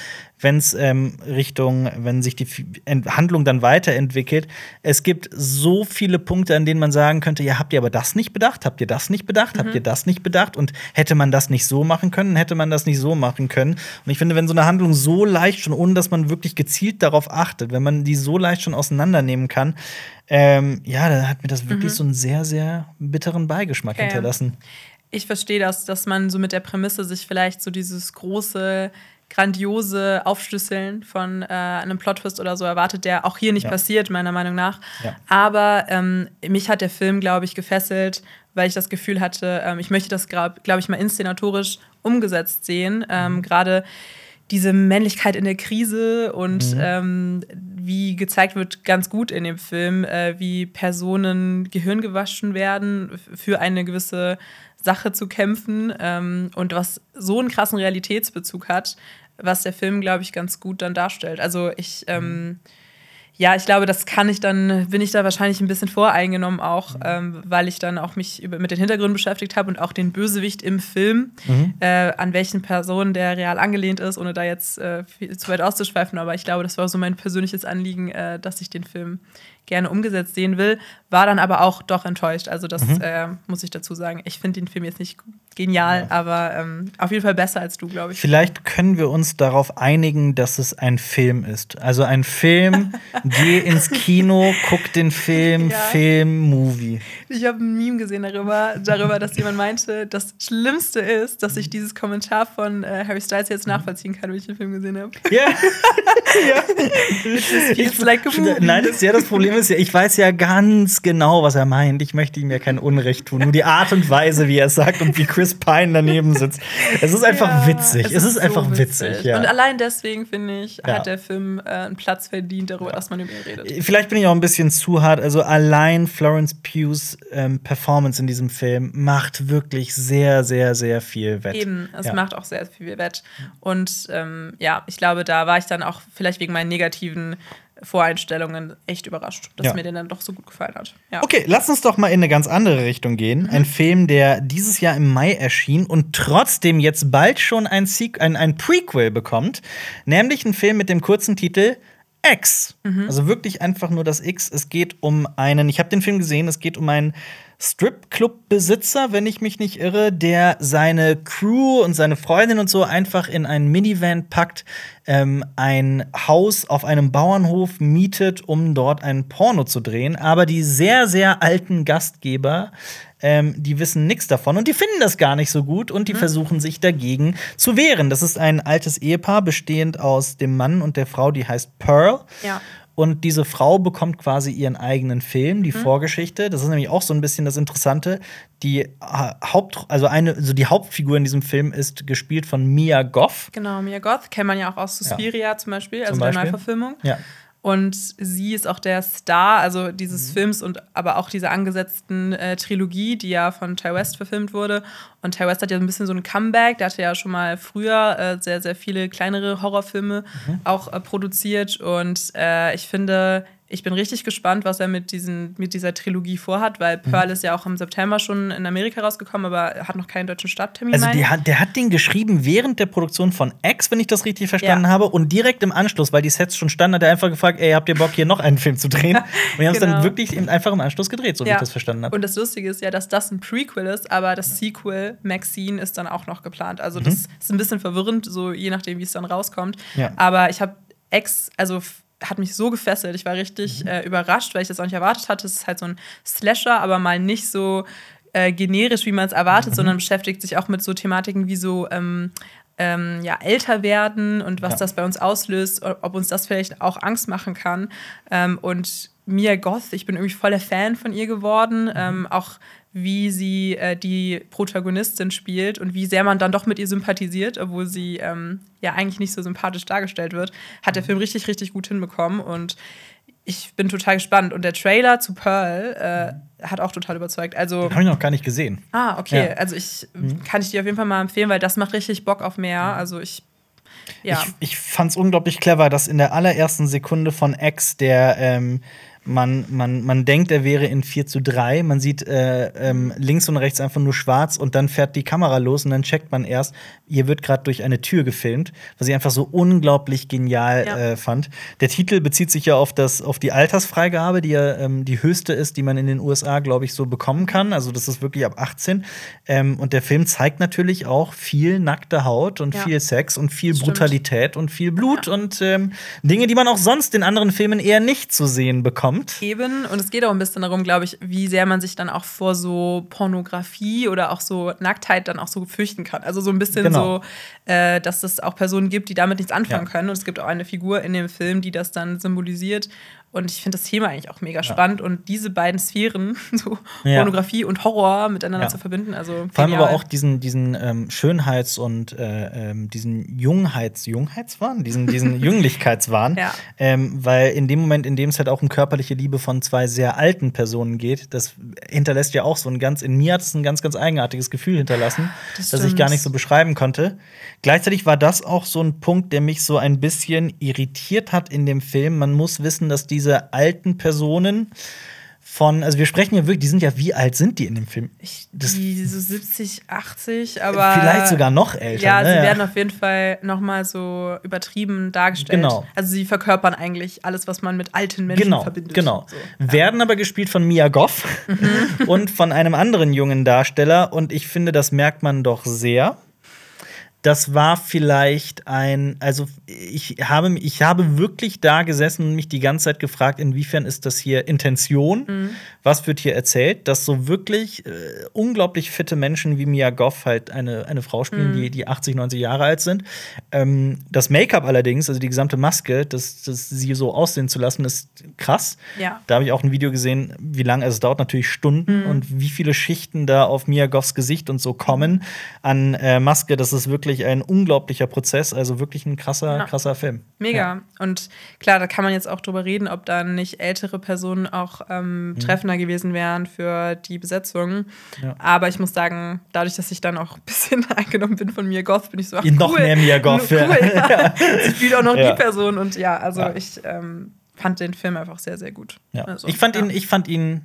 wenn es ähm, Richtung, wenn sich die Handlung dann weiterentwickelt. Es gibt so viele Punkte, an denen man sagen könnte, ja, habt ihr aber das nicht bedacht? Habt ihr das nicht bedacht? Mhm. Habt ihr das nicht bedacht? Und hätte man das nicht so machen können? Hätte man das nicht so machen können? Und ich finde, wenn so eine Handlung so leicht schon, ohne dass man wirklich gezielt darauf achtet, wenn man die so leicht schon auseinandernehmen kann, ähm, ja, dann hat mir das wirklich mhm. so einen sehr, sehr bitteren Beigeschmack okay. hinterlassen. Ich verstehe das, dass man so mit der Prämisse sich vielleicht so dieses große grandiose Aufschlüsseln von äh, einem Plot-Twist oder so erwartet, der auch hier nicht ja. passiert, meiner Meinung nach. Ja. Aber ähm, mich hat der Film, glaube ich, gefesselt, weil ich das Gefühl hatte, ähm, ich möchte das, glaube glaub ich, mal inszenatorisch umgesetzt sehen. Ähm, mhm. Gerade diese Männlichkeit in der Krise und mhm. ähm, wie gezeigt wird, ganz gut in dem Film, äh, wie Personen Gehirn gewaschen werden für eine gewisse Sache zu kämpfen ähm, und was so einen krassen Realitätsbezug hat, was der Film, glaube ich, ganz gut dann darstellt. Also ich, ähm, ja, ich glaube, das kann ich dann, bin ich da wahrscheinlich ein bisschen voreingenommen auch, mhm. ähm, weil ich dann auch mich über, mit den Hintergründen beschäftigt habe und auch den Bösewicht im Film, mhm. äh, an welchen Personen der real angelehnt ist, ohne da jetzt äh, viel, zu weit auszuschweifen. Aber ich glaube, das war so mein persönliches Anliegen, äh, dass ich den Film gerne umgesetzt sehen will, war dann aber auch doch enttäuscht. Also das mhm. äh, muss ich dazu sagen. Ich finde den Film jetzt nicht genial, ja. aber ähm, auf jeden Fall besser als du, glaube ich. Vielleicht können wir uns darauf einigen, dass es ein Film ist. Also ein Film, geh ins Kino, guck den Film, ja. Film, Movie. Ich habe ein Meme gesehen darüber, darüber, dass jemand meinte, das Schlimmste ist, dass ich dieses Kommentar von äh, Harry Styles jetzt nachvollziehen kann, wenn ich den Film gesehen habe. Ja. ja. ich, like Nein, das ist ja das Problem ist ja, ich weiß ja ganz genau, was er meint. Ich möchte ihm ja kein Unrecht tun. Nur die Art und Weise, wie er es sagt und wie Chris Chris Pine daneben sitzt. Es ist einfach ja, witzig. Es, es ist, ist, einfach so witzig. witzig ja. Und allein deswegen, finde ich, ja. hat der Film äh, einen Platz verdient, darüber, dass man über ihn redet. Vielleicht bin ich auch ein bisschen zu hart. Also allein Florence Pughs ähm, Performance in diesem Film macht wirklich sehr, sehr, sehr viel wett. Eben, es macht auch sehr viel wett. Und ähm, ja, ich glaube, da war ich dann auch vielleicht wegen meinen negativen Voreinstellungen echt überrascht, dass ja. mir den dann doch so gut gefallen hat. Ja. Okay, lass uns doch mal in eine ganz andere Richtung gehen. Mhm. Ein Film, der dieses Jahr im Mai erschien und trotzdem jetzt bald schon ein, ein, ein Prequel bekommt, nämlich ein Film mit dem kurzen Titel X. Mhm. Also wirklich einfach nur das X. Es geht um einen, ich habe den Film gesehen, es geht um einen Stripclub-Besitzer, wenn ich mich nicht irre, der seine Crew und seine Freundin und so einfach in einen Minivan packt, ähm, ein Haus auf einem Bauernhof mietet, um dort ein Porno zu drehen. Aber die sehr, sehr alten Gastgeber, ähm, die wissen nichts davon und die finden das gar nicht so gut und die mhm. versuchen sich dagegen zu wehren. Das ist ein altes Ehepaar, bestehend aus dem Mann und der Frau, die heißt Pearl. Ja. Und diese Frau bekommt quasi ihren eigenen Film, die mhm. Vorgeschichte. Das ist nämlich auch so ein bisschen das Interessante. Die Haupt, also eine, also die Hauptfigur in diesem Film ist gespielt von Mia Goth. Genau, Mia Goth kennt man ja auch aus Suspiria ja. zum Beispiel, also zum Beispiel. der Neuverfilmung. Ja. Und sie ist auch der Star, also dieses mhm. Films und aber auch dieser angesetzten äh, Trilogie, die ja von Ty West verfilmt wurde. Und Ty West hat ja ein bisschen so ein Comeback. Der hatte ja schon mal früher äh, sehr, sehr viele kleinere Horrorfilme mhm. auch äh, produziert. Und äh, ich finde, ich bin richtig gespannt, was er mit, diesen, mit dieser Trilogie vorhat, weil mhm. Pearl mhm. ist ja auch im September schon in Amerika rausgekommen, aber hat noch keinen deutschen Starttermin. Also die hat, der hat den geschrieben während der Produktion von X, wenn ich das richtig verstanden ja. habe, und direkt im Anschluss, weil die Sets schon standen, hat er einfach gefragt, ey, habt ihr Bock, hier noch einen Film zu drehen? und wir haben es genau. dann wirklich einfach im Anschluss gedreht, so ja. wie ich das verstanden habe. Und das Lustige ist ja, dass das ein Prequel ist, aber das Sequel, Maxine, ist dann auch noch geplant. Also das mhm. ist ein bisschen verwirrend, so je nachdem, wie es dann rauskommt. Ja. Aber ich habe X, also hat mich so gefesselt. Ich war richtig mhm. äh, überrascht, weil ich das auch nicht erwartet hatte. Es ist halt so ein Slasher, aber mal nicht so äh, generisch, wie man es erwartet, mhm. sondern beschäftigt sich auch mit so Thematiken wie so ähm, ähm, ja, älter werden und was ja. das bei uns auslöst, ob uns das vielleicht auch Angst machen kann. Ähm, und Mia Goth, ich bin irgendwie voller Fan von ihr geworden. Mhm. Ähm, auch wie sie äh, die Protagonistin spielt und wie sehr man dann doch mit ihr sympathisiert, obwohl sie ähm, ja eigentlich nicht so sympathisch dargestellt wird, hat der mhm. Film richtig, richtig gut hinbekommen. Und ich bin total gespannt. Und der Trailer zu Pearl äh, hat auch total überzeugt. Also, Den habe ich noch gar nicht gesehen. Ah, okay. Ja. Also ich mhm. kann ich dir auf jeden Fall mal empfehlen, weil das macht richtig Bock auf mehr. Mhm. Also ich ja. Ich, ich fand es unglaublich clever, dass in der allerersten Sekunde von X der ähm, man, man, man denkt, er wäre in 4 zu 3. Man sieht äh, ähm, links und rechts einfach nur schwarz und dann fährt die Kamera los und dann checkt man erst, hier wird gerade durch eine Tür gefilmt, was ich einfach so unglaublich genial ja. äh, fand. Der Titel bezieht sich ja auf, das, auf die Altersfreigabe, die ja ähm, die höchste ist, die man in den USA, glaube ich, so bekommen kann. Also das ist wirklich ab 18. Ähm, und der Film zeigt natürlich auch viel nackte Haut und ja. viel Sex und viel Brutalität und viel Blut ja. und ähm, Dinge, die man auch sonst in anderen Filmen eher nicht zu sehen bekommt kommt. Eben, und es geht auch ein bisschen darum, glaube ich, wie sehr man sich dann auch vor so Pornografie oder auch so Nacktheit dann auch so fürchten kann. Also so ein bisschen genau. so, äh, dass es auch Personen gibt, die damit nichts anfangen ja. können. Und es gibt auch eine Figur in dem Film, die das dann symbolisiert. Und ich finde das Thema eigentlich auch mega spannend ja. und diese beiden Sphären, so ja. Pornografie und Horror miteinander ja. zu verbinden. Also Vor allem aber auch diesen, diesen ähm, Schönheits- und äh, ähm, diesen Jungheits-, Jungheitswahn, diesen, diesen Jünglichkeitswahn. Ähm, weil in dem Moment, in dem es halt auch um körperliche Liebe von zwei sehr alten Personen geht, das hinterlässt ja auch so ein ganz, in mir hat es ein ganz, ganz eigenartiges Gefühl hinterlassen, das, das ich gar nicht so beschreiben konnte. Gleichzeitig war das auch so ein Punkt, der mich so ein bisschen irritiert hat in dem Film. Man muss wissen, dass die diese alten Personen von, also wir sprechen ja wirklich, die sind ja, wie alt sind die in dem Film? Ich, die so 70, 80, aber. Vielleicht sogar noch älter. Ja, ne? sie werden auf jeden Fall noch mal so übertrieben dargestellt. Genau. Also sie verkörpern eigentlich alles, was man mit alten Menschen genau, verbindet. Genau. So, ja. Werden aber gespielt von Mia Goff mhm. und von einem anderen jungen Darsteller. Und ich finde, das merkt man doch sehr das war vielleicht ein, also ich habe, ich habe wirklich da gesessen und mich die ganze Zeit gefragt, inwiefern ist das hier Intention? Mhm. Was wird hier erzählt? Dass so wirklich äh, unglaublich fitte Menschen wie Mia Goff halt eine, eine Frau spielen, mhm. die, die 80, 90 Jahre alt sind. Ähm, das Make-up allerdings, also die gesamte Maske, das, das sie so aussehen zu lassen, ist krass. Ja. Da habe ich auch ein Video gesehen, wie lange, also es dauert natürlich Stunden mhm. und wie viele Schichten da auf Mia Goffs Gesicht und so kommen an äh, Maske, das ist wirklich ein unglaublicher Prozess, also wirklich ein krasser, ja. krasser Film. Mega. Ja. Und klar, da kann man jetzt auch drüber reden, ob da nicht ältere Personen auch ähm, mhm. Treffender gewesen wären für die Besetzung. Ja. Aber ich muss sagen, dadurch, dass ich dann auch ein bisschen eingenommen bin von Mia Goth, bin ich so, ach, cool. Noch mehr Mia Goth. Cool, ja. Sie spielt auch noch die Person und ja, also ich ähm, fand den Film einfach sehr, sehr gut. Also, ich, fand ihn, ich fand ihn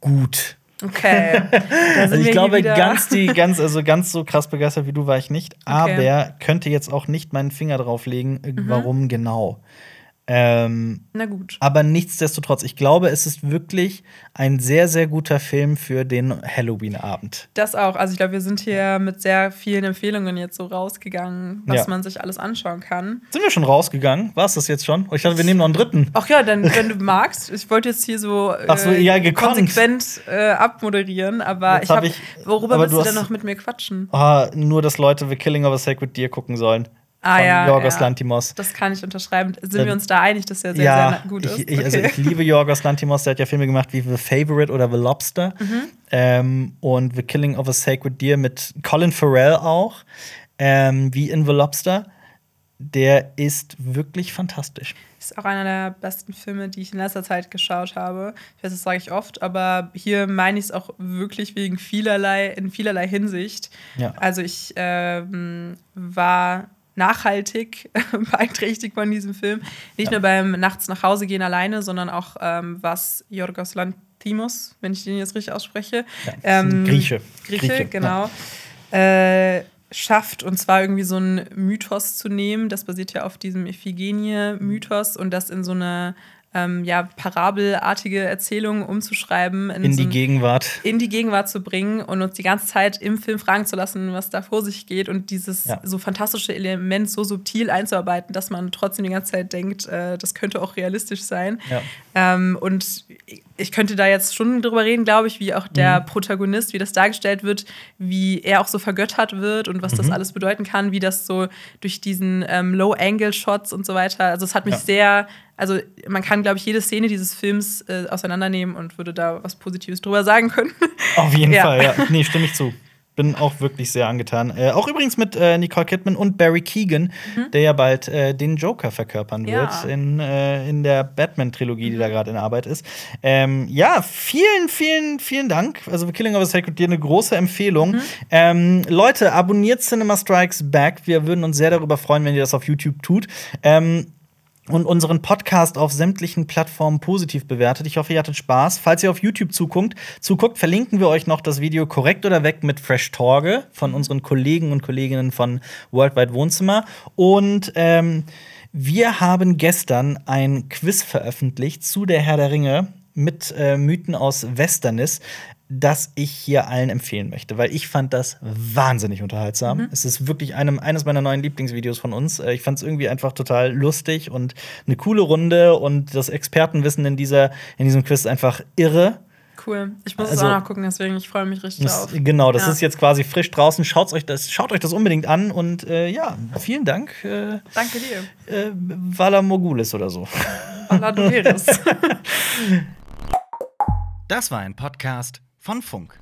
gut. Okay. also ich glaube, ganz die, ganz, also ganz so krass begeistert wie du war ich nicht, okay. aber könnte jetzt auch nicht meinen Finger drauflegen, mhm. warum genau. Ähm, Na gut. Aber nichtsdestotrotz, ich glaube, es ist wirklich ein sehr, sehr guter Film für den Halloween-Abend. Das auch. Also ich glaube, wir sind hier mit sehr vielen Empfehlungen jetzt so rausgegangen, was ja. man sich alles anschauen kann. Sind wir schon rausgegangen? War es das jetzt schon? Ich dachte, wir nehmen noch einen dritten. Ach ja, dann, wenn du magst. Ich wollte jetzt hier so, äh, so ja, konsequent äh, abmoderieren, aber ich habe. Hab, worüber willst du denn noch mit mir quatschen? Oh, nur, dass Leute The Killing of a Sacred Deer gucken sollen. Ah, von ja, Yorgos ja. Lantimos. Das kann ich unterschreiben. Sind ähm, wir uns da einig, dass er sehr, ja, sehr gut ist? Ich, ich, also okay. Also ich liebe Yorgos Lantimos, der hat ja Filme gemacht wie The Favorite oder The Lobster. Mhm. Ähm, und The Killing of a Sacred Deer mit Colin Farrell auch, ähm, wie in The Lobster. Der ist wirklich fantastisch. Ist auch einer der besten Filme, die ich in letzter Zeit geschaut habe. Ich weiß, das sage ich oft, aber hier meine ich es auch wirklich wegen vielerlei, in vielerlei Hinsicht. Ja. Also ich ähm, war nachhaltig beeinträchtigt von diesem Film. Nicht nur beim Nachts nach Hause gehen alleine, sondern auch ähm, was Jorgos Lantimos, wenn ich den jetzt richtig ausspreche. Ja, ähm, Grieche. Grieche. Grieche, genau. Ja. Äh, schafft, und zwar irgendwie so einen Mythos zu nehmen. Das basiert ja auf diesem Iphigenie-Mythos und das in so eine ähm, ja, parabelartige Erzählungen umzuschreiben. In, in die so Gegenwart. In die Gegenwart zu bringen und uns die ganze Zeit im Film fragen zu lassen, was da vor sich geht und dieses ja. so fantastische Element so subtil einzuarbeiten, dass man trotzdem die ganze Zeit denkt, äh, das könnte auch realistisch sein. Ja. Ähm, und ich könnte da jetzt schon drüber reden, glaube ich, wie auch der mhm. Protagonist, wie das dargestellt wird, wie er auch so vergöttert wird und was mhm. das alles bedeuten kann, wie das so durch diesen ähm, Low-Angle-Shots und so weiter. Also es hat mich ja. sehr also man kann, glaube ich, jede Szene dieses Films äh, auseinandernehmen und würde da was Positives drüber sagen können. Auf jeden ja. Fall, ja. Nee, stimme ich zu. Bin auch wirklich sehr angetan. Äh, auch übrigens mit äh, Nicole Kidman und Barry Keegan, mhm. der ja bald äh, den Joker verkörpern ja. wird in, äh, in der Batman-Trilogie, die da gerade in Arbeit ist. Ähm, ja, vielen, vielen, vielen Dank. Also Killing of a Sacred Deer eine große Empfehlung. Mhm. Ähm, Leute, abonniert Cinema Strikes Back. Wir würden uns sehr darüber freuen, wenn ihr das auf YouTube tut. Ähm, und unseren Podcast auf sämtlichen Plattformen positiv bewertet. Ich hoffe, ihr hattet Spaß. Falls ihr auf YouTube zuguckt, zuguckt, verlinken wir euch noch das Video Korrekt oder Weg mit Fresh Torge von unseren Kollegen und Kolleginnen von Worldwide Wohnzimmer. Und ähm, wir haben gestern ein Quiz veröffentlicht zu der Herr der Ringe mit äh, Mythen aus Westernis das ich hier allen empfehlen möchte, weil ich fand das wahnsinnig unterhaltsam. Mhm. Es ist wirklich einem, eines meiner neuen Lieblingsvideos von uns. Äh, ich fand es irgendwie einfach total lustig und eine coole Runde und das Expertenwissen in, dieser, in diesem Quiz ist einfach irre. Cool. Ich muss also, es auch noch gucken, deswegen ich freue mich richtig drauf. Genau, das ja. ist jetzt quasi frisch draußen. Schaut euch das, schaut euch das unbedingt an und äh, ja, vielen Dank. Äh, Danke dir. Äh, Vala Mogulis oder so. Vala Duveris. das war ein Podcast von Funk.